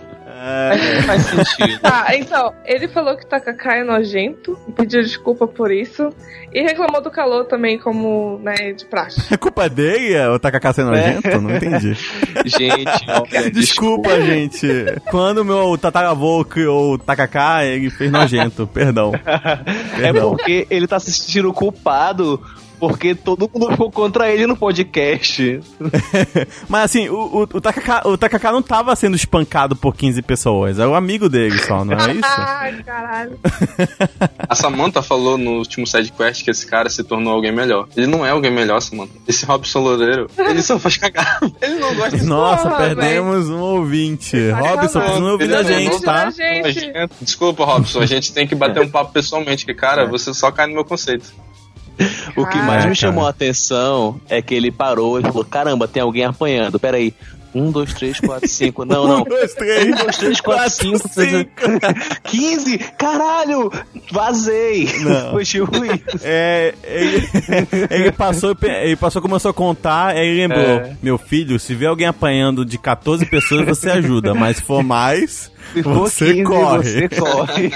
gostosa. É, Faz sentido. Tá, então, ele falou que tacacá é nojento, pediu desculpa por isso, e reclamou do calor também, como, né, de praxe. é culpa dele o tacacá ser nojento? Não entendi. Gente, olha, Desculpa, gente. Quando meu tataravô criou o tacacá, ele fez nojento. Perdão. É Perdão. porque ele tá se sentindo culpado porque todo mundo ficou contra ele no podcast. Mas assim, o, o, o, tacacá, o não tava sendo espancado por 15 pessoas. É o amigo dele só, não é isso? Ai, caralho. A Samantha falou no último sidequest que esse cara se tornou alguém melhor. Ele não é alguém melhor, Samantha. Esse Robson Loureiro, ele só faz cagar. Ele não gosta de Nossa, Porra, perdemos um ouvinte. Robson, acabar. continua ouvindo a é gente, tá? Gente, Desculpa, Robson, a gente tem que bater um papo pessoalmente, que, cara, você só cai no meu conceito. O que mais me chamou a atenção é que ele parou e falou: caramba, tem alguém apanhando. Peraí. Um, dois, três, quatro, cinco. Não, não. Um, dois, três. Um, dois, três, quatro, cinco, seis, quinze. Caralho! Vazei! Não. Foi tipo isso. É, ele, ele passou, ele passou, começou a contar, aí ele lembrou: É. Meu filho, se vê alguém apanhando de 14 pessoas, você ajuda, mas se for mais, Se você 15, corre. Você corre.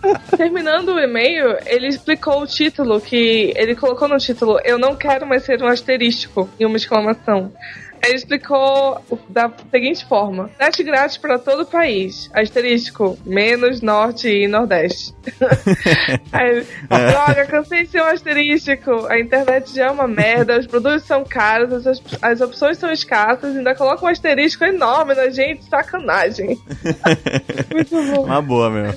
terminando o e-mail, ele explicou o título, que ele colocou no título, eu não quero mais ser um asterístico, e uma exclamação. Ele explicou da seguinte forma: net grátis para todo o país. Asterístico, menos norte e nordeste. Aí, ele, Droga, cansei de ser um asterístico. A internet já é uma merda, os produtos são caros, as, as opções são escassas, ainda coloca um asterístico enorme na gente, sacanagem. Muito bom. Uma boa, meu.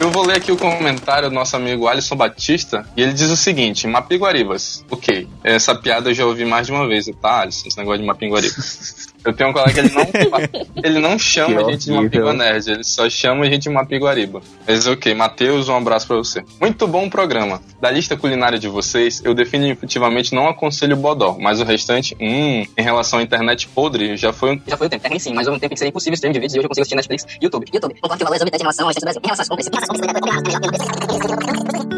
Eu vou ler aqui o comentário do nosso amigo Alisson Batista e ele diz o seguinte: Mapiguaribas. Ok, essa piada eu já ouvi mais de uma vez, tá, Alisson? Esse negócio de Mapiguaribas. Eu tenho um colega que ele não, ele não chama Que a gente de. Mapigua Nerd, ele só chama a gente de Mapiguariba. Mas ok, Matheus, um abraço pra você. Muito bom programa. Da lista culinária de vocês, eu definitivamente não aconselho o Bodó, mas o restante, hum, em relação à internet podre, já foi um Já foi o tempo. É ruim sim, mas houve um tempo em que seria impossível stream de vídeos e hoje eu consigo assistir Netflix e YouTube. YouTube. Concordo que o valor exorbitante em relação ao restante do Brasil. Em relação às compras. Em relação às compras.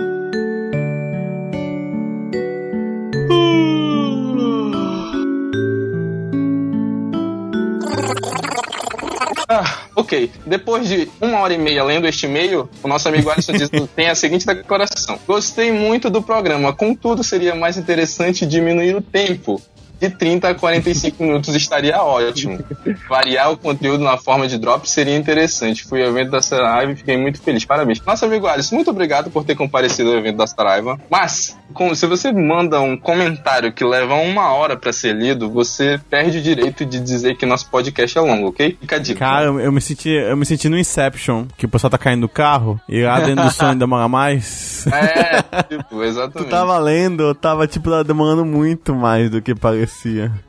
Ah, ok. Depois de uma hora e meia lendo este e-mail, o nosso amigo Alisson diz, tem a seguinte declaração. Gostei muito do programa, contudo seria mais interessante diminuir o tempo. De 30 a 45 minutos estaria ótimo. Variar o conteúdo na forma de drop seria interessante. Fui ao evento da Saraiva e fiquei muito feliz. Parabéns. Nosso amigo Alisson, muito obrigado por ter comparecido ao evento da Saraiva. Mas, com- se você manda um comentário que leva uma hora pra ser lido, você perde o direito de dizer que nosso podcast é longo, ok? Fica a dica. Cara, eu, me senti, eu me senti no Inception, que o pessoal tá caindo do carro e lá dentro do sonho demora mais. É, tipo, Tu exatamente. tava lendo, eu tava, tipo, demorando muito mais do que parecia.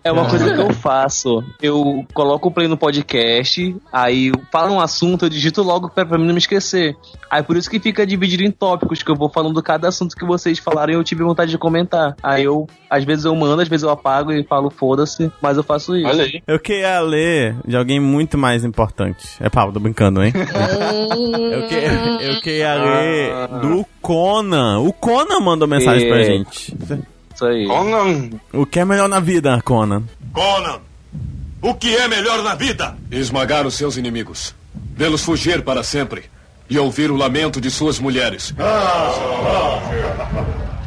É uma coisa que eu faço. Eu coloco o play no podcast, aí fala um assunto, eu digito logo pra, pra mim não me esquecer. Aí por isso que fica dividido em tópicos, que eu vou falando cada assunto que vocês falaram e eu tive vontade de comentar. Aí eu, às vezes eu mando, às vezes eu apago e falo foda-se, mas eu faço isso. Olha aí. Eu queria ler de alguém muito mais importante. É pau, tô brincando, hein? eu, que, eu queria ler do Conan. O Conan mandou mensagem pra É. gente. Isso aí. Conan, O que é melhor na vida, Conan? Conan, o que é melhor na vida? Esmagar os seus inimigos, vê-los fugir para sempre e ouvir o lamento de suas mulheres.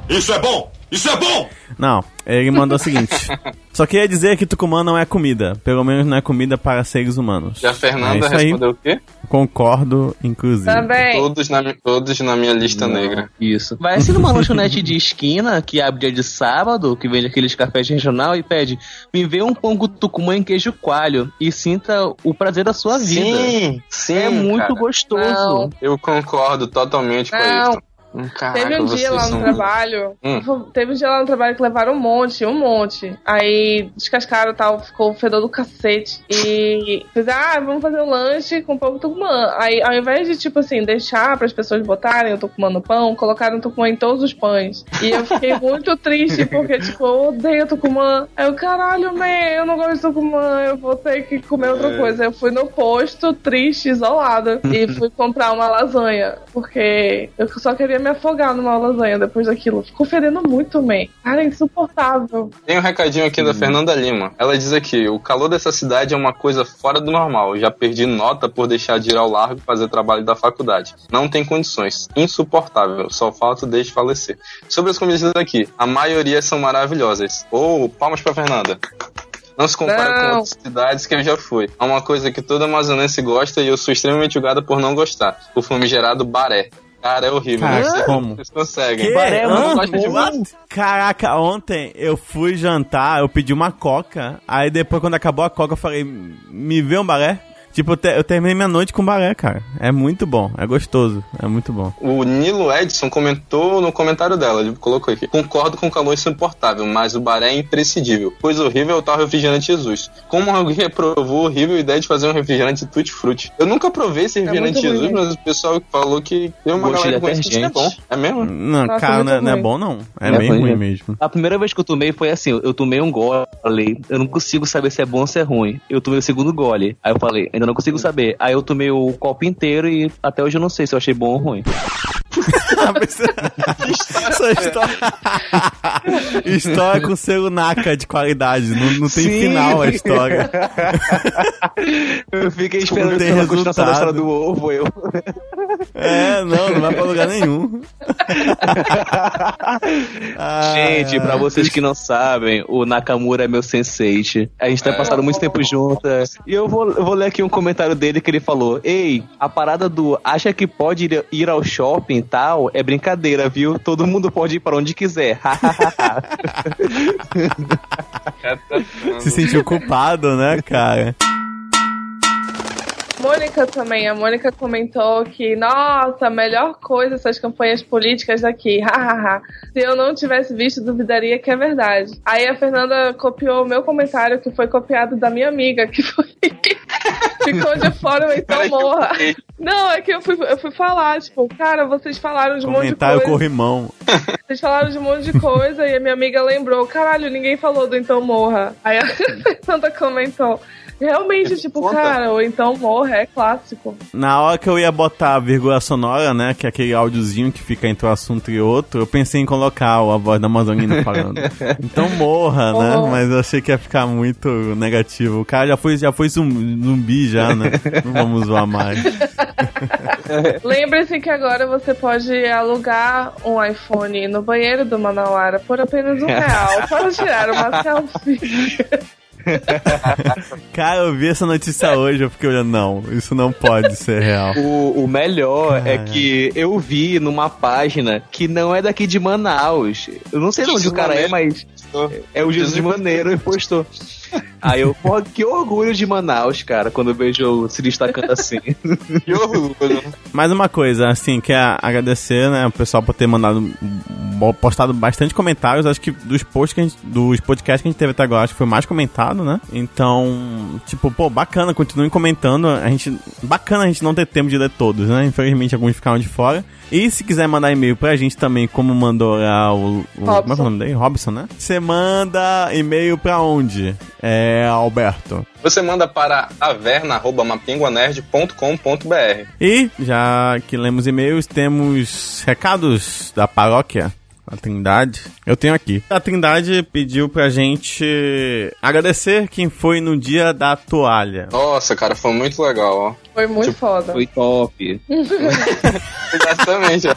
Isso é bom! Isso é bom! Não, ele mandou o seguinte. Só queria dizer que Tucumã não é comida. Pelo menos não é comida para seres humanos. e a Fernanda é isso aí. respondeu o quê? Concordo, inclusive. Também. Todos na, todos na minha lista negra. Isso. Vai assim numa lanchonete de esquina que abre dia de sábado, que vende aqueles cafés regional e pede: me vê um pão com tucumã em queijo coalho e sinta o prazer da sua vida. Sim, sim. é muito cara. gostoso. Não. Eu concordo totalmente com Não. isso. Hum, Caraca, Teve um dia lá no são- trabalho. Hum. Teve um dia lá no trabalho que levaram um monte, um monte. Aí descascaram e tal, ficou o fedor do cacete. E fizeram, ah, vamos fazer um lanche com pão com tucumã. Aí ao invés de, tipo assim, deixar para as pessoas botarem o tucumã no pão, colocaram o tucumã em todos os pães. E eu fiquei muito triste, porque, tipo, eu odeio tucumã. Aí eu, caralho, man, eu não gosto de tucumã, eu vou ter que comer outra coisa. Eu fui no posto, triste, isolada. e fui comprar uma lasanha. Porque eu só queria me afogar numa lasanha depois daquilo. Ficou fedendo muito, man. Cara, é insuportável. Tem um recadinho aqui da Fernanda Lima. Ela diz aqui: o calor dessa cidade é uma coisa fora do normal. Já perdi nota por deixar de ir ao largo e fazer trabalho da faculdade. Não tem condições. Insuportável. Só falta desde falecer. Sobre as comidas aqui, a maioria são maravilhosas. Ou, palmas pra Fernanda. Não se compara Não. com outras cidades que eu já fui. É uma coisa que todo amazonense gosta e eu sou extremamente julgada por não gostar. O famigerado baré. Cara, é horrível. Cara, não sei como? Vocês conseguem. Que? Baré? Caraca, ontem eu fui jantar, eu pedi uma coca, aí depois quando acabou a coca eu falei, me vê um baré? Tipo, eu, te- eu terminei minha noite com baré, cara. É muito bom, é gostoso, é muito bom. O Nilo Edson comentou no comentário dela, ele colocou aqui. Concordo com o calor insuportável, mas o baré é imprescindível. Pois horrível é o tal refrigerante Jesus. Como alguém reprovou a horrível ideia de fazer um refrigerante tutti frutti? Eu nunca provei esse refrigerante muito ruim Jesus, mas o pessoal falou que tem uma Gosto galera conhece que é bom. É mesmo? Não, Nossa, cara, não é, não é ruim. bom não. É, É bem ruim, ruim né? mesmo. A primeira vez que eu tomei foi assim, eu tomei um gole, eu não consigo saber se é bom ou se é ruim. Eu tomei o segundo gole, aí eu falei, ainda não consigo saber. Aí eu tomei o copo inteiro e até hoje eu não sei se eu achei bom ou ruim. Essa história... história com selo NACA de qualidade, não, não tem Sim. final a história. Eu fiquei esperando pela continuação da resultado. história do ovo, eu. É, não, não vai pra lugar nenhum. Ah, Gente, pra vocês que não sabem, o Nakamura é meu sensei. A gente tá passando muito tempo juntas. E eu vou, eu vou ler aqui um comentário dele que ele falou: Ei, a parada do acha que pode ir, ir ao shopping e tal é brincadeira, viu? Todo mundo pode ir pra onde quiser. Se sentiu culpado, né, cara? Mônica também, a Mônica comentou que, nossa, a melhor coisa essas campanhas políticas daqui, hahaha. Se eu não tivesse visto, duvidaria que é verdade. Aí a Fernanda copiou o meu comentário, que foi copiado da minha amiga, que foi. Ficou de fora, então que eu morra. Não, é que eu fui, eu fui falar, tipo, cara, vocês falaram de um monte de Comentário coisa. corrimão. Vocês falaram de um monte de coisa e a minha amiga lembrou, caralho, ninguém falou do Então Morra. Aí a Fernanda comentou, Realmente, tipo, Conta. cara, ou então morra, é clássico. Na hora que eu ia botar a vírgula sonora, né, que é aquele áudiozinho que fica entre um assunto e outro, eu pensei em colocar a voz da Amazonina falando. Então morra, né? Oh. Mas eu achei que ia ficar muito negativo. O cara já foi, já foi zum- zumbi já, né? Não vamos zoar mais. Lembre-se que agora você pode alugar um iPhone no banheiro do Manauara por apenas um real para tirar uma selfie. Cara, eu vi essa notícia hoje, eu fiquei olhando, não, isso não pode ser real. O, o melhor é Cara. que eu vi numa página que não é daqui de Manaus. Eu não sei de onde o cara é, mas é o Jesus Maneiro e postou. Aí eu, porra, que orgulho de Manaus, cara, quando eu vejo se destacando assim. Que orgulho. Mais uma coisa, assim, quer agradecer, né, o pessoal por ter mandado, postado bastante comentários. Acho que dos posts que a gente, dos podcasts que a gente teve até agora, acho que foi mais comentado, né? Então, tipo, pô, bacana, continuem comentando. A gente, bacana a gente não ter tempo de ler todos, né? Infelizmente alguns ficaram de fora. E se quiser mandar e-mail pra gente também, como mandou lá o, o como é que é o nome dele? Robson, né? Você manda e-mail pra onde? É, Alberto. Você manda para averna.mapinguanerd.com.br. E, já que lemos e-mails, temos recados da paróquia. A Trindade. Eu tenho aqui. A Trindade pediu pra gente agradecer quem foi no dia da toalha. Nossa, cara, foi muito legal, ó. Foi muito Tipo, foda. Foi top. Exatamente.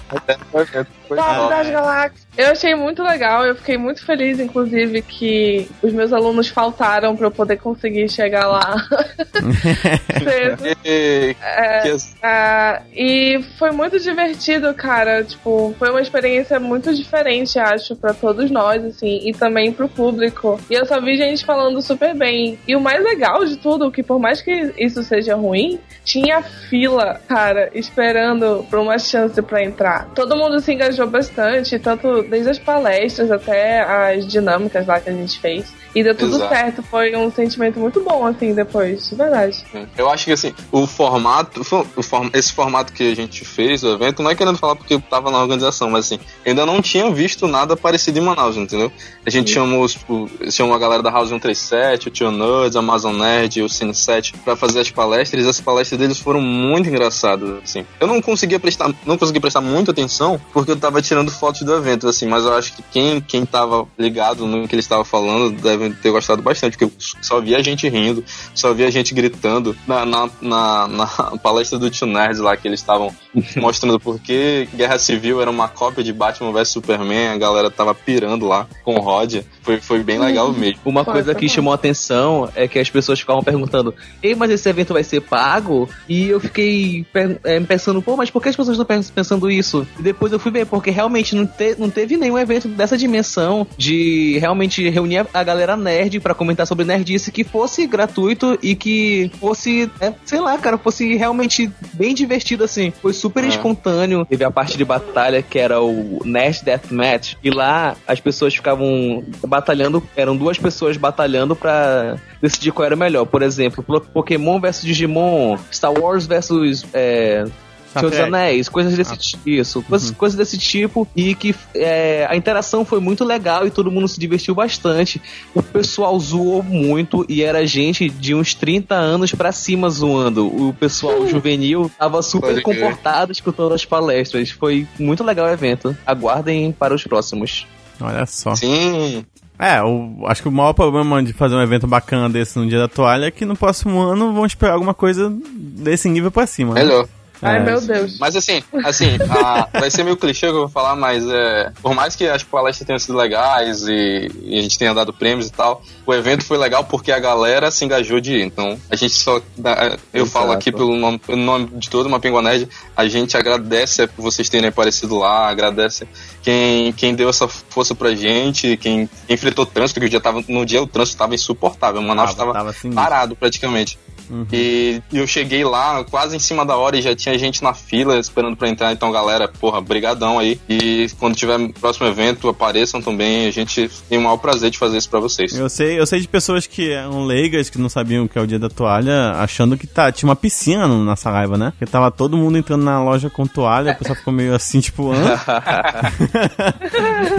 Foi Top top. das galáxias. Eu achei muito legal, eu fiquei muito feliz, inclusive, que os meus alunos faltaram pra eu poder conseguir chegar lá cedo. E- É, ah, e foi muito divertido, cara. Tipo, foi uma experiência muito diferente, acho, pra todos nós, assim, e também pro público. E eu só vi gente falando super bem. E o mais legal de tudo, que por mais que isso seja ruim, tinha fila, cara, esperando por uma chance pra entrar. Todo mundo se engajou bastante, tanto desde as palestras até as dinâmicas lá que a gente fez. E deu tudo Exato. certo. Foi um sentimento muito bom, assim, depois, de verdade. Eu acho que assim, o formato, o form- esse formato que a gente fez, o evento, não é querendo falar porque eu tava na organização, mas assim, ainda não tinha visto nada parecido em Manaus, entendeu? A gente chamou, os- o- chamou a galera da House 137, o Tio Nerds, a Amazon Nerd, o Cine 7 pra fazer as palestras, e as palestras deles foram muito engraçadas, assim. Eu não conseguia prestar, não consegui prestar muita atenção porque eu tava tirando fotos do evento, assim, mas eu acho que quem, quem tava ligado no que eles estavam falando deve ter gostado bastante, porque eu só via gente rindo, só via gente gritando. Na, na, na, na palestra do Tio Nerds lá, que eles estavam mostrando por que Guerra Civil era uma cópia de Batman vs Superman, a galera tava pirando lá com o Rod. Foi, foi bem legal mesmo. Uma coisa que chamou a atenção é que as pessoas ficavam perguntando: Ei, mas esse evento vai ser pago? E eu fiquei é, pensando, pô, mas por que as pessoas estão pens- pensando isso? E depois eu fui ver, porque realmente não, te- não teve nenhum evento dessa dimensão de realmente reunir a- a galera nerd pra comentar sobre nerdice que fosse gratuito e que fosse, é, sei lá, cara, fosse realmente bem divertido assim. Foi super É. espontâneo. Teve a parte de batalha que era o Nerd Deathmatch. E lá as pessoas ficavam batalhando, eram duas pessoas batalhando pra decidir qual era o melhor. Por exemplo, Plo- Pokémon versus Digimon, Star Wars versus é, Senhor dos. Anéis, coisas desse tipo. Isso, coisas, coisas desse tipo. E que é, a interação foi muito legal e todo mundo se divertiu bastante. O pessoal zoou muito e era gente de uns 30 anos pra cima zoando. O pessoal juvenil tava super comportado escutando as palestras. Foi muito legal o evento. Aguardem para os próximos. Olha só. Sim, É, o- acho que o maior problema de fazer um evento bacana desse no dia da toalha é que no próximo ano vão esperar alguma coisa desse nível pra cima. né? melhor. Ai, É, meu Deus. Mas assim, assim, a- vai ser meio clichê que eu vou falar, mas é, por mais que as palestras tenham sido legais e, e a gente tenha dado prêmios e tal, o evento foi legal porque a galera se engajou de ir. Então, a gente só. dá- eu Exato. falo aqui pelo nome, pelo nome de todo uma Nerd, a gente agradece por vocês terem aparecido lá, agradece quem, quem deu essa força pra gente, quem enfrentou trânsito, que o dia tava, no dia o trânsito tava insuportável, Manaus Tava, tava, tava sinistro. parado praticamente. E eu cheguei lá quase em cima da hora e já tinha gente na fila esperando pra entrar. Então, galera, porra, brigadão aí. E quando tiver próximo evento, apareçam também. A gente tem o maior prazer de fazer isso pra vocês. Eu sei, eu sei de pessoas que eram leigas, que não sabiam o que é o dia da toalha, achando que tá, tinha uma piscina na Saraiva, né? Porque tava todo mundo entrando na loja com toalha, a pessoa ficou meio assim, tipo, hã?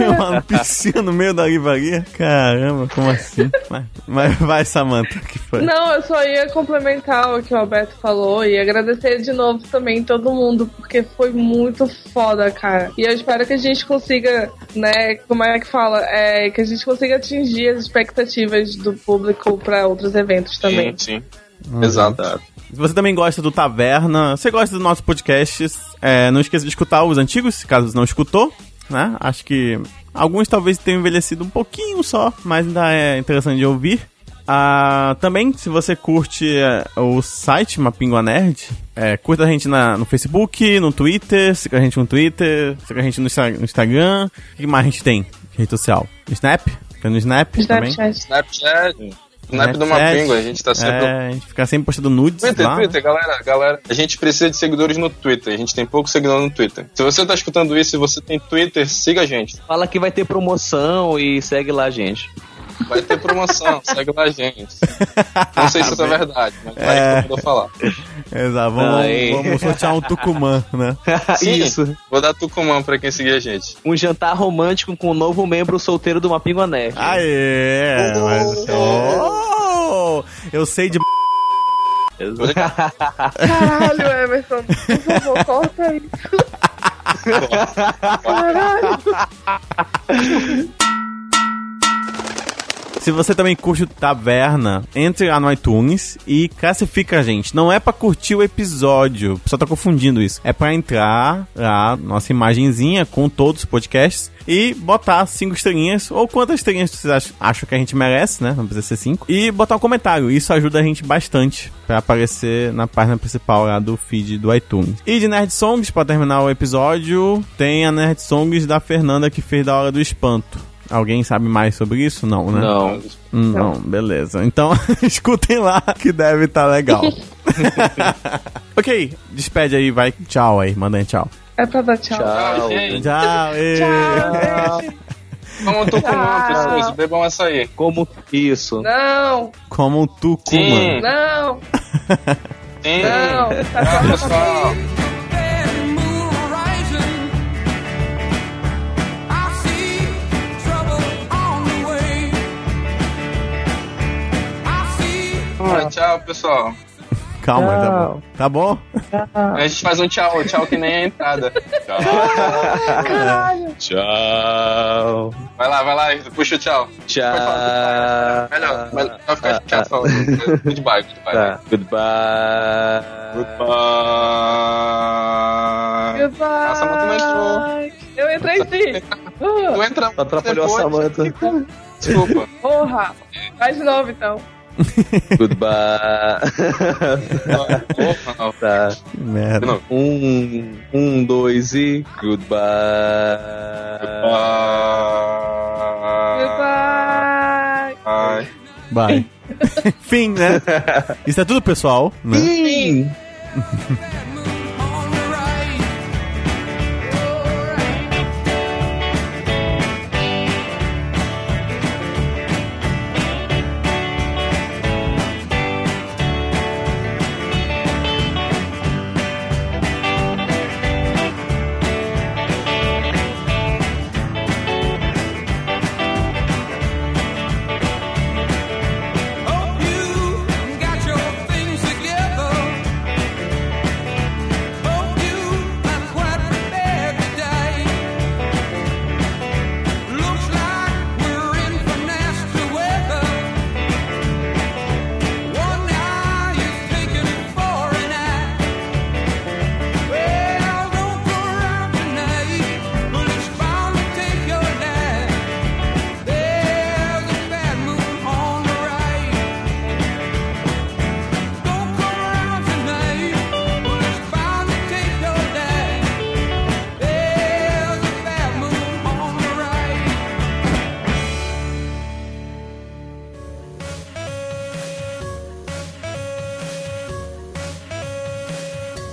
uma piscina no meio da livraria? Caramba, como assim? Mas, mas vai, Samantha, que foi? Não, eu só ia complementar o que o Alberto falou e agradecer de novo também todo mundo, porque foi muito foda, cara. E eu espero que a gente consiga, né, como é que fala? É, que a gente consiga atingir as expectativas do público pra outros eventos também. Sim, sim. Exato. Se você também gosta do Taverna, você gosta do nosso podcast, é, não esqueça de escutar os antigos, caso não escutou, né? Acho que alguns talvez tenham envelhecido um pouquinho só, mas ainda é interessante de ouvir. Ah, também, se você curte é, o site Mapingua Nerd, é, curta a gente na- no Facebook, no Twitter, siga a gente no Twitter, siga a gente no, no Instagram. O que mais a gente tem? de Rede social? Snap? Tem no Snap também? Snapchat. Snapchat. Snap do Snapchat. Mapingo, a gente tá sempre. É, a gente fica sempre postando nudes Twitter, lá. Twitter, galera, galera. A gente precisa de seguidores no Twitter. A gente tem poucos seguidores no Twitter. Se você tá escutando isso e você tem Twitter, siga a gente. Fala que vai ter promoção e segue lá, gente. Vai ter promoção, segue lá a gente. Não sei se isso é verdade, mas vai É. vou falar. Exato, vamos, Aí. vamos sortear um Tucumã, né? Sim, Isso. Vou dar Tucumã pra quem seguir a gente. Um jantar romântico com o novo membro solteiro do Mapingua Nerd. Aê! Mas, oh, eu sei de. Caralho, Emerson, por favor, corta isso. Caralho. Se você também curte o Taverna, entre lá no iTunes e classifica a gente. Não é pra curtir o episódio, o pessoal tá confundindo isso. É pra entrar lá, nossa imagenzinha com todos os podcasts e botar cinco estrelinhas, ou quantas estrelinhas vocês acham, que a gente merece, né? Não precisa ser cinco. E botar um comentário. Isso ajuda a gente bastante pra aparecer na página principal lá do feed do iTunes. E de Nerd Songs, pra terminar o episódio, tem a Nerd Songs da Fernanda que fez da Hora do Espanto. Alguém sabe mais sobre isso? Não, né? Não. Hum, Não, beleza. Então, escutem lá que deve estar legal. ok, despede aí, vai. Tchau aí, manda aí tchau. É pra dar tchau. Tchau. gente. Tchau, ê. Tchau. Vamos Tucumã, pessoas. Bebam açaí. Como isso? Não, Como um tucumã. Sim. não, Sim. não. Tá Tchau, só pessoal. Ah, tchau, pessoal. Calma, tá bom. Tá bom? A gente faz um tchau, tchau que nem a entrada. Tchau. Caralho. Tchau. Vai lá, vai lá, puxa o tchau. Tchau. Goodbye. Melhor, melhor vai ficar tchau falando. Goodbye, goodbye. Tá. Goodbye. Goodbye. Goodbye. Nossa, tu não entrou. Eu entrei sim. Tu entra atrapalhou a depois. Samantha. Desculpa. porra. Faz de novo então. Goodbye. Não. tá. Que merda. Novo. Um, um, dois e goodbye. Goodbye. Goodbye. Bye. Bye. Fim, né? Isso é tudo, pessoal. Né? Sim.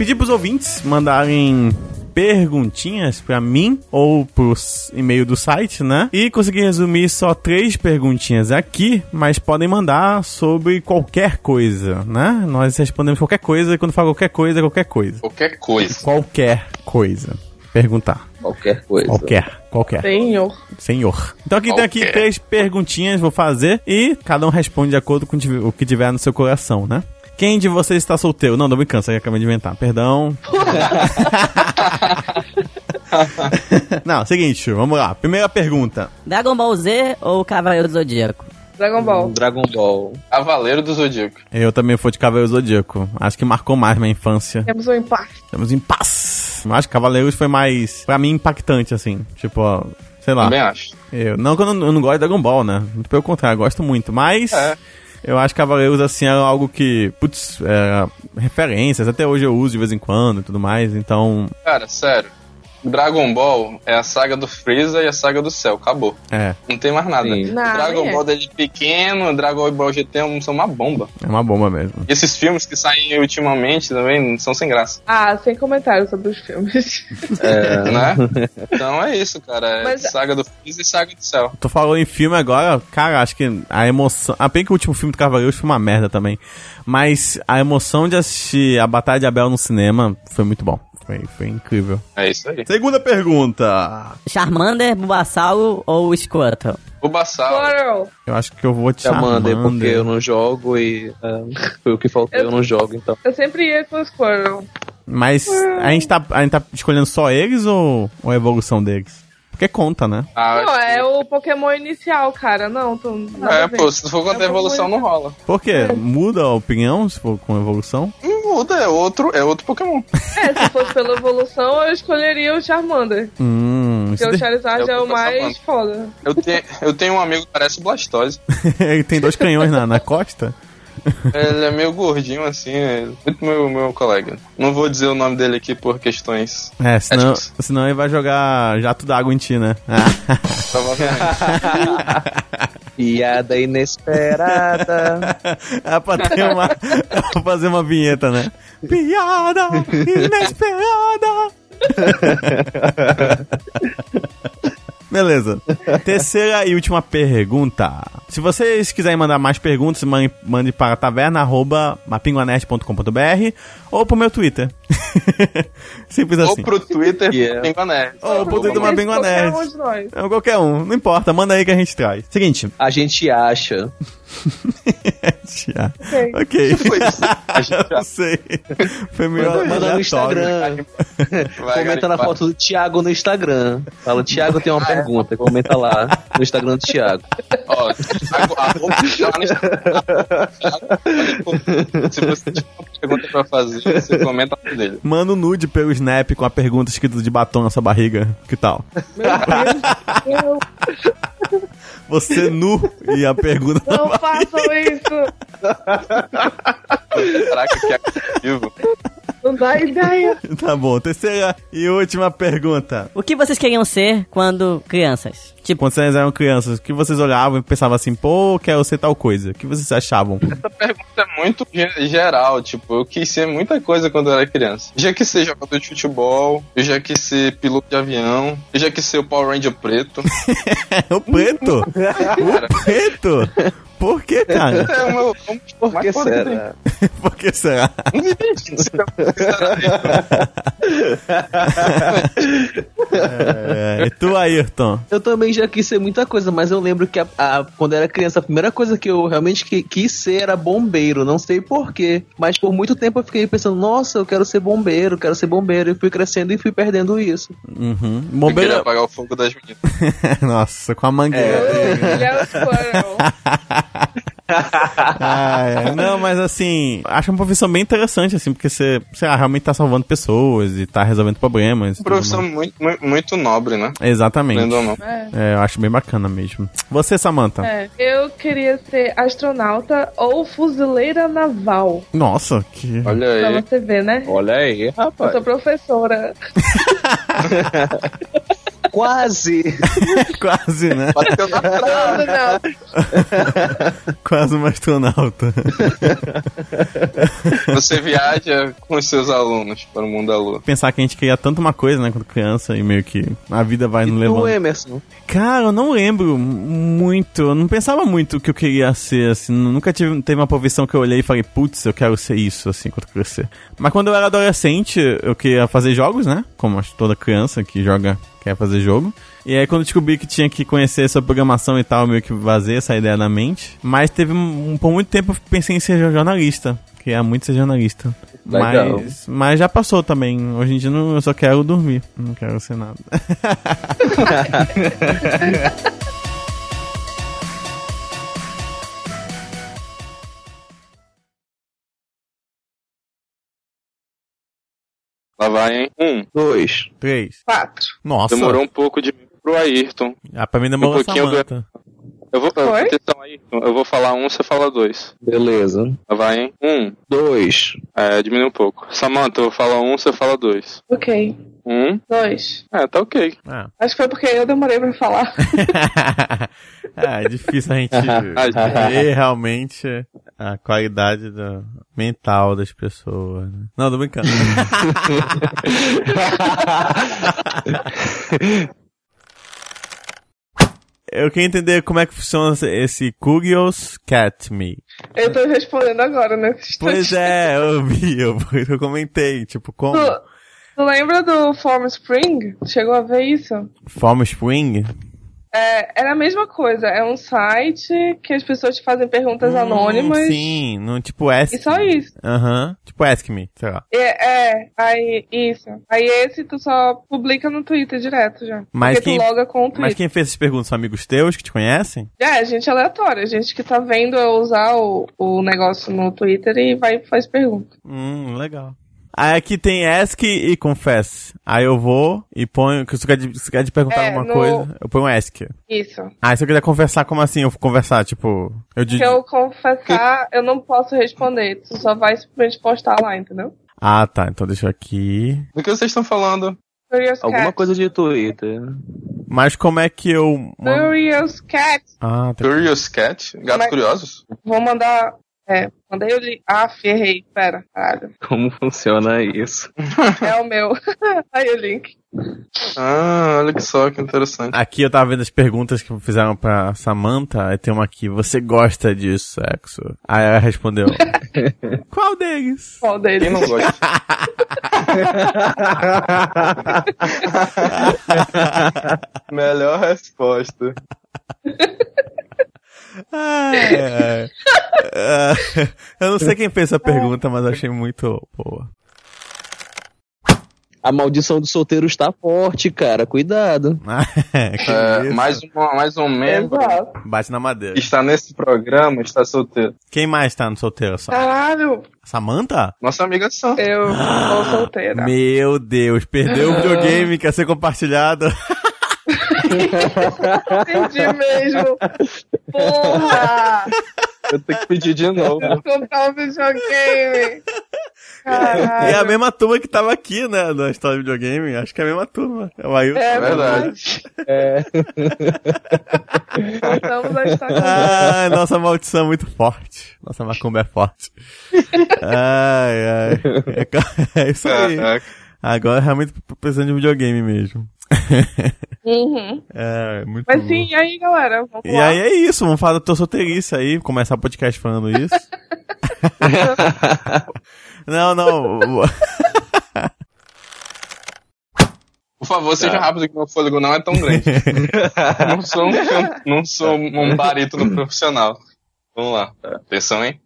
Pedir pros ouvintes mandarem perguntinhas pra mim ou pros e-mail do site, né? E consegui resumir só três perguntinhas aqui, mas podem mandar sobre qualquer coisa, né? Nós respondemos qualquer coisa e quando fala qualquer coisa, é qualquer coisa. Qualquer coisa. Qualquer coisa. Perguntar. Qualquer coisa. Qualquer. Qualquer. Senhor. Senhor. Então aqui tem aqui Qualquer. três perguntinhas, vou fazer, e cada um responde de acordo com o que tiver no seu coração, né? Quem de vocês está solteiro? Não, não me cansa, eu acabei de inventar. Perdão. não, seguinte, vamos lá. Primeira pergunta. Dragon Ball Z ou Cavaleiro do Zodíaco? Dragon Ball. Dragon Ball. Cavaleiro do Zodíaco. Eu também fui de Cavaleiro Zodíaco. Acho que marcou mais minha infância. Temos um empate. Temos em paz. Eu acho que Cavaleiros foi mais, pra mim, impactante, assim. Tipo, ó, sei lá. Também acho. Eu, não que eu não, eu não gosto de Dragon Ball, né? Pelo contrário, eu gosto muito. Mas É. eu acho que Cavaleiros, assim, era algo que, putz, é, referências, até hoje eu uso de vez em quando e tudo mais, então, Cara, sério. Dragon Ball é a saga do Freeza e a saga do Cell. Acabou. é, Não tem mais nada. Sim. Não, Dragon é. Ball dele pequeno, Dragon Ball GT são uma bomba. é uma bomba mesmo. E esses filmes que saem ultimamente também são sem graça. Ah, sem comentários sobre os filmes. É. Né? Então é isso, cara. É Mas- saga do Freeza e saga do Cell. Tu falou em filme agora, cara, acho que a emoção. Ah, bem que o último filme do Cavaleiros foi uma merda também. Mas a emoção de assistir a Batalha de Abel no cinema foi muito bom. Foi, foi incrível. É isso aí. Segunda pergunta. Charmander, Bulbasauro ou Squirtle? O Bassal. Squirrel. Eu acho que eu vou te Charmander, chamar. porque eu não jogo e é, foi o que faltou, eu não jogo, então. Eu sempre ia com o Squirrel. Mas a gente, tá, a gente tá escolhendo só eles ou, ou a evolução deles? Porque conta, né? Ah, Não, é o Pokémon inicial, cara. Não, a é, ver. pô, se for contra a É evolução, não rola. Por quê? Muda a opinião se for com evolução? Muda, é outro, é outro Pokémon. É, se fosse pela evolução, eu escolheria o Charmander. Hum, Porque o Charizard é o passar mais foda. Eu, tenho eu tenho um amigo que parece Blastoise. ele tem dois canhões na, na costa? Ele é meio gordinho, assim, é muito meu, meu colega. Não vou dizer o nome dele aqui por questões. É, senão, Acho senão ele vai jogar jato d'água em ti, né? Piada inesperada. É pra ter uma. É pra fazer uma vinheta, né? Piada inesperada! Beleza. Terceira e última pergunta. Se vocês quiserem mandar mais perguntas, mande, para taverna.mapinguanete.com.br ou pro meu Twitter. Simples Ou assim. pro Twitter, Yeah. pro Pinguanete. Ou pro Twitter do Qualquer Mapingo um Nerd. de nós. É qualquer um, não importa, manda aí que a gente traz. Seguinte. A gente acha. Tia. Ok. Ok. Foi isso. A gente Eu sei. Foi meio Manda, manda no. Instagram. vai Comenta na foto do Thiago no Instagram. Fala, Thiago tem uma pergunta. Comenta lá no Instagram do Thiago. Ó, Thiago, arroba, lá no Instagram. Se você tiver uma pergunta pra fazer, você comenta a dele. Manda um nude pelo Snap com a pergunta escrita de batom na sua barriga. Que tal? Meu Deus do céu. Você nu e a pergunta na Não barriga. façam isso. Caraca, que é vivo. Não dá ideia. Tá bom, terceira e última pergunta. O que vocês queriam ser quando crianças? Tipo, Quando vocês eram crianças, o que vocês olhavam e pensavam assim, pô, quero ser tal coisa? O que vocês achavam? Essa pergunta é muito ge- geral, tipo, eu quis ser muita coisa quando eu era criança. Eu já quis ser jogador de futebol, eu já quis ser piloto de avião, eu já quis ser o Power Ranger preto. o preto? O preto? Por que, cara? é o meu. Por que será? Por que será? É, e tu, Ayrton? Eu também já quis ser muita coisa, mas eu lembro que a- a- quando eu era criança, a primeira coisa que eu realmente que- quis ser era bombeiro. Não sei porquê, mas por muito tempo eu fiquei pensando, nossa, eu quero ser bombeiro, quero ser bombeiro. E fui crescendo e fui perdendo isso. Uhum. Eu queria Bombeiro. apagar o fogo das meninas. Nossa, com a mangueira. Ele é o Squirrel. Ah, é. Não, mas assim, acho uma profissão bem interessante, assim, porque você, sei lá, realmente tá salvando pessoas e tá resolvendo problemas. Uma profissão muito, muito, muito nobre, né? Exatamente. Lendo ou não. É. É, eu acho bem bacana mesmo. Você, Samantha? É, eu queria ser astronauta ou fuzileira naval. Nossa, que. Olha Pra aí. você ver, né? Olha aí, Eu rapaz. sou professora. Quase! Quase, né? Bateu na trave. Não. Quase um astronauta. Você viaja com os seus alunos para o mundo da lua. Pensar que a gente queria tanto uma coisa, né, quando criança, e meio que a vida vai nos Tu, levando. Emerson. Cara, eu não lembro muito. Eu não pensava muito o que eu queria ser, assim. Nunca tive, teve uma profissão que eu olhei e falei, putz, eu quero ser isso, assim, quando crescer. Mas quando eu era adolescente, eu queria fazer jogos, né? Como toda criança que joga quer fazer jogo. E aí quando eu descobri que tinha que conhecer sobre programação e tal, meio que vazei essa ideia na mente. Mas teve um, por muito tempo eu pensei em ser jornalista. Queria muito ser jornalista. Legal. Mas, mas já passou também. Hoje em dia não, eu só quero dormir. Não quero ser nada. Lá vai, hein? Um. Dois. Três. Quatro. Nossa. Demorou um pouco de pro Ayrton. Ah, pra mim demorou Um pouquinho do-. Eu vou, atenção, Ayrton. Eu vou falar um, você fala dois. Beleza. Vai, hein? Um. Dois. É, diminui um pouco. Samantha, eu vou falar um, você fala dois. Ok. Um. Dois. É, tá ok. Ah. Acho que foi porque eu demorei pra falar. ah, é difícil a gente ver realmente a qualidade da- mental das pessoas. né? Não, tô brincando. Eu queria entender como é que funciona esse- Curious Cat Me. Eu tô respondendo agora, né? Pois é, eu vi, eu, eu comentei, tipo, como? Tu, tu lembra do Form Spring? Chegou a ver isso? Form Spring? É, era a mesma coisa. É um site que as pessoas te fazem perguntas Hum, anônimas. Sim, no, tipo Ask E só isso. Aham, tipo Ask Me, sei lá. É, é, aí, isso. Aí esse tu só publica no Twitter direto já. Mas porque quem, tu loga com o Twitter. mas quem fez essas perguntas são amigos teus que te conhecem? É, gente aleatória, gente que tá vendo eu usar o, o negócio no Twitter e vai e faz pergunta. Hum, legal. Aí aqui tem Ask e Confess. Aí eu vou e ponho. Se você quer, de- se quer de perguntar É, alguma no- coisa, eu ponho Ask. Isso. Aí se eu quiser conversar, como assim? Eu vou conversar, tipo. Eu Se eu confessar, eu não posso responder. Tu só vai simplesmente postar lá, entendeu? Ah, tá. Então deixa eu aqui. Do que vocês estão falando? Curious Alguma Cat. coisa de Twitter. Mas como é que eu. Curious Cat. Ah, tá. Curious Cat? Gatos Mas- Curiosos? Vou mandar. É, mandei o link. Ah, errei. Pera, caralho. Como funciona isso? É o meu. Aí o link. Ah, olha que só, que interessante. Aqui eu tava vendo as perguntas que fizeram pra Samantha. Aí tem uma aqui. Você gosta de sexo? Aí ela respondeu. Qual deles? Qual deles? Quem não gosta? Melhor resposta. Ai, ai. Ah, eu não sei quem fez essa pergunta, mas achei muito boa. A maldição do solteiro está forte, cara. Cuidado. Que É, isso? mais, uma, mais um membro Exato. Bate na madeira. que está nesse programa está solteiro. Quem mais tá no solteiro? Caralho, Samantha? Nossa amiga Sam. eu sou solteira. Meu Deus, perdeu o videogame que ia ser compartilhado. Entendi mesmo. Porra! Eu tenho que pedir de novo. Vou comprar um videogame. E é a Caralho. mesma turma que tava aqui, né, na história do videogame. Acho que é a mesma turma. É o Ailton. É verdade. É. Voltamos a estar com Ai, nossa maldição é muito forte. Nossa macumba é forte. Ai, ai. É, é isso aí. Agora realmente precisando de videogame mesmo. Uhum. É, muito Mas bom. sim, e aí, galera? Vamos E lá. aí é isso, vamos falar da tua solteirice aí, começar o podcast falando isso. não, não. Por favor, seja rápido que meu fôlego não é tão grande. não sou um, não sou um barítono profissional. Vamos lá. Atenção, hein?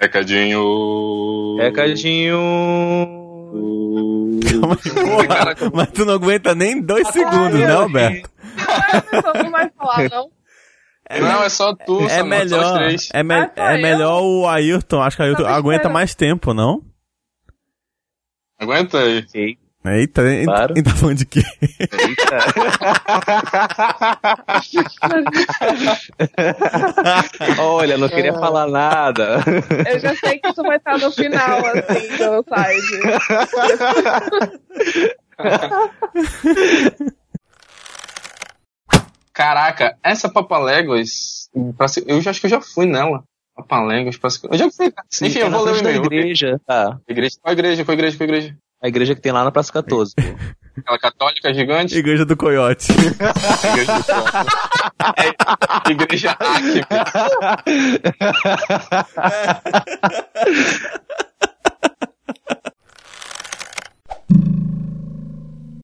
Recadinho. Recadinho. Calma aí, porra, mas tu não aguenta nem dois segundos, né, Alberto? Você não vai falar, não? Não, é só tu, É os melhor, três. é, me- Ah, só é melhor o Ayrton, acho que o Ayrton aguenta mais tempo, não? Aguenta aí. Eita, e- Claro. e tá falando de quê? Olha, não queria falar nada. Eu já sei que isso vai estar no final, assim, do site. Caraca, essa Papaléguas, eu já acho que eu já fui nela. Papaléguas, eu já fui. Sim, Enfim, eu vou ler o e-mail. igreja. Tá. Igreja, qual igreja? Qual igreja? Qual igreja? a igreja que tem lá na Praça 14. Aquela católica gigante? Igreja do Coiote. igreja do Coiote. É, igreja hack. É.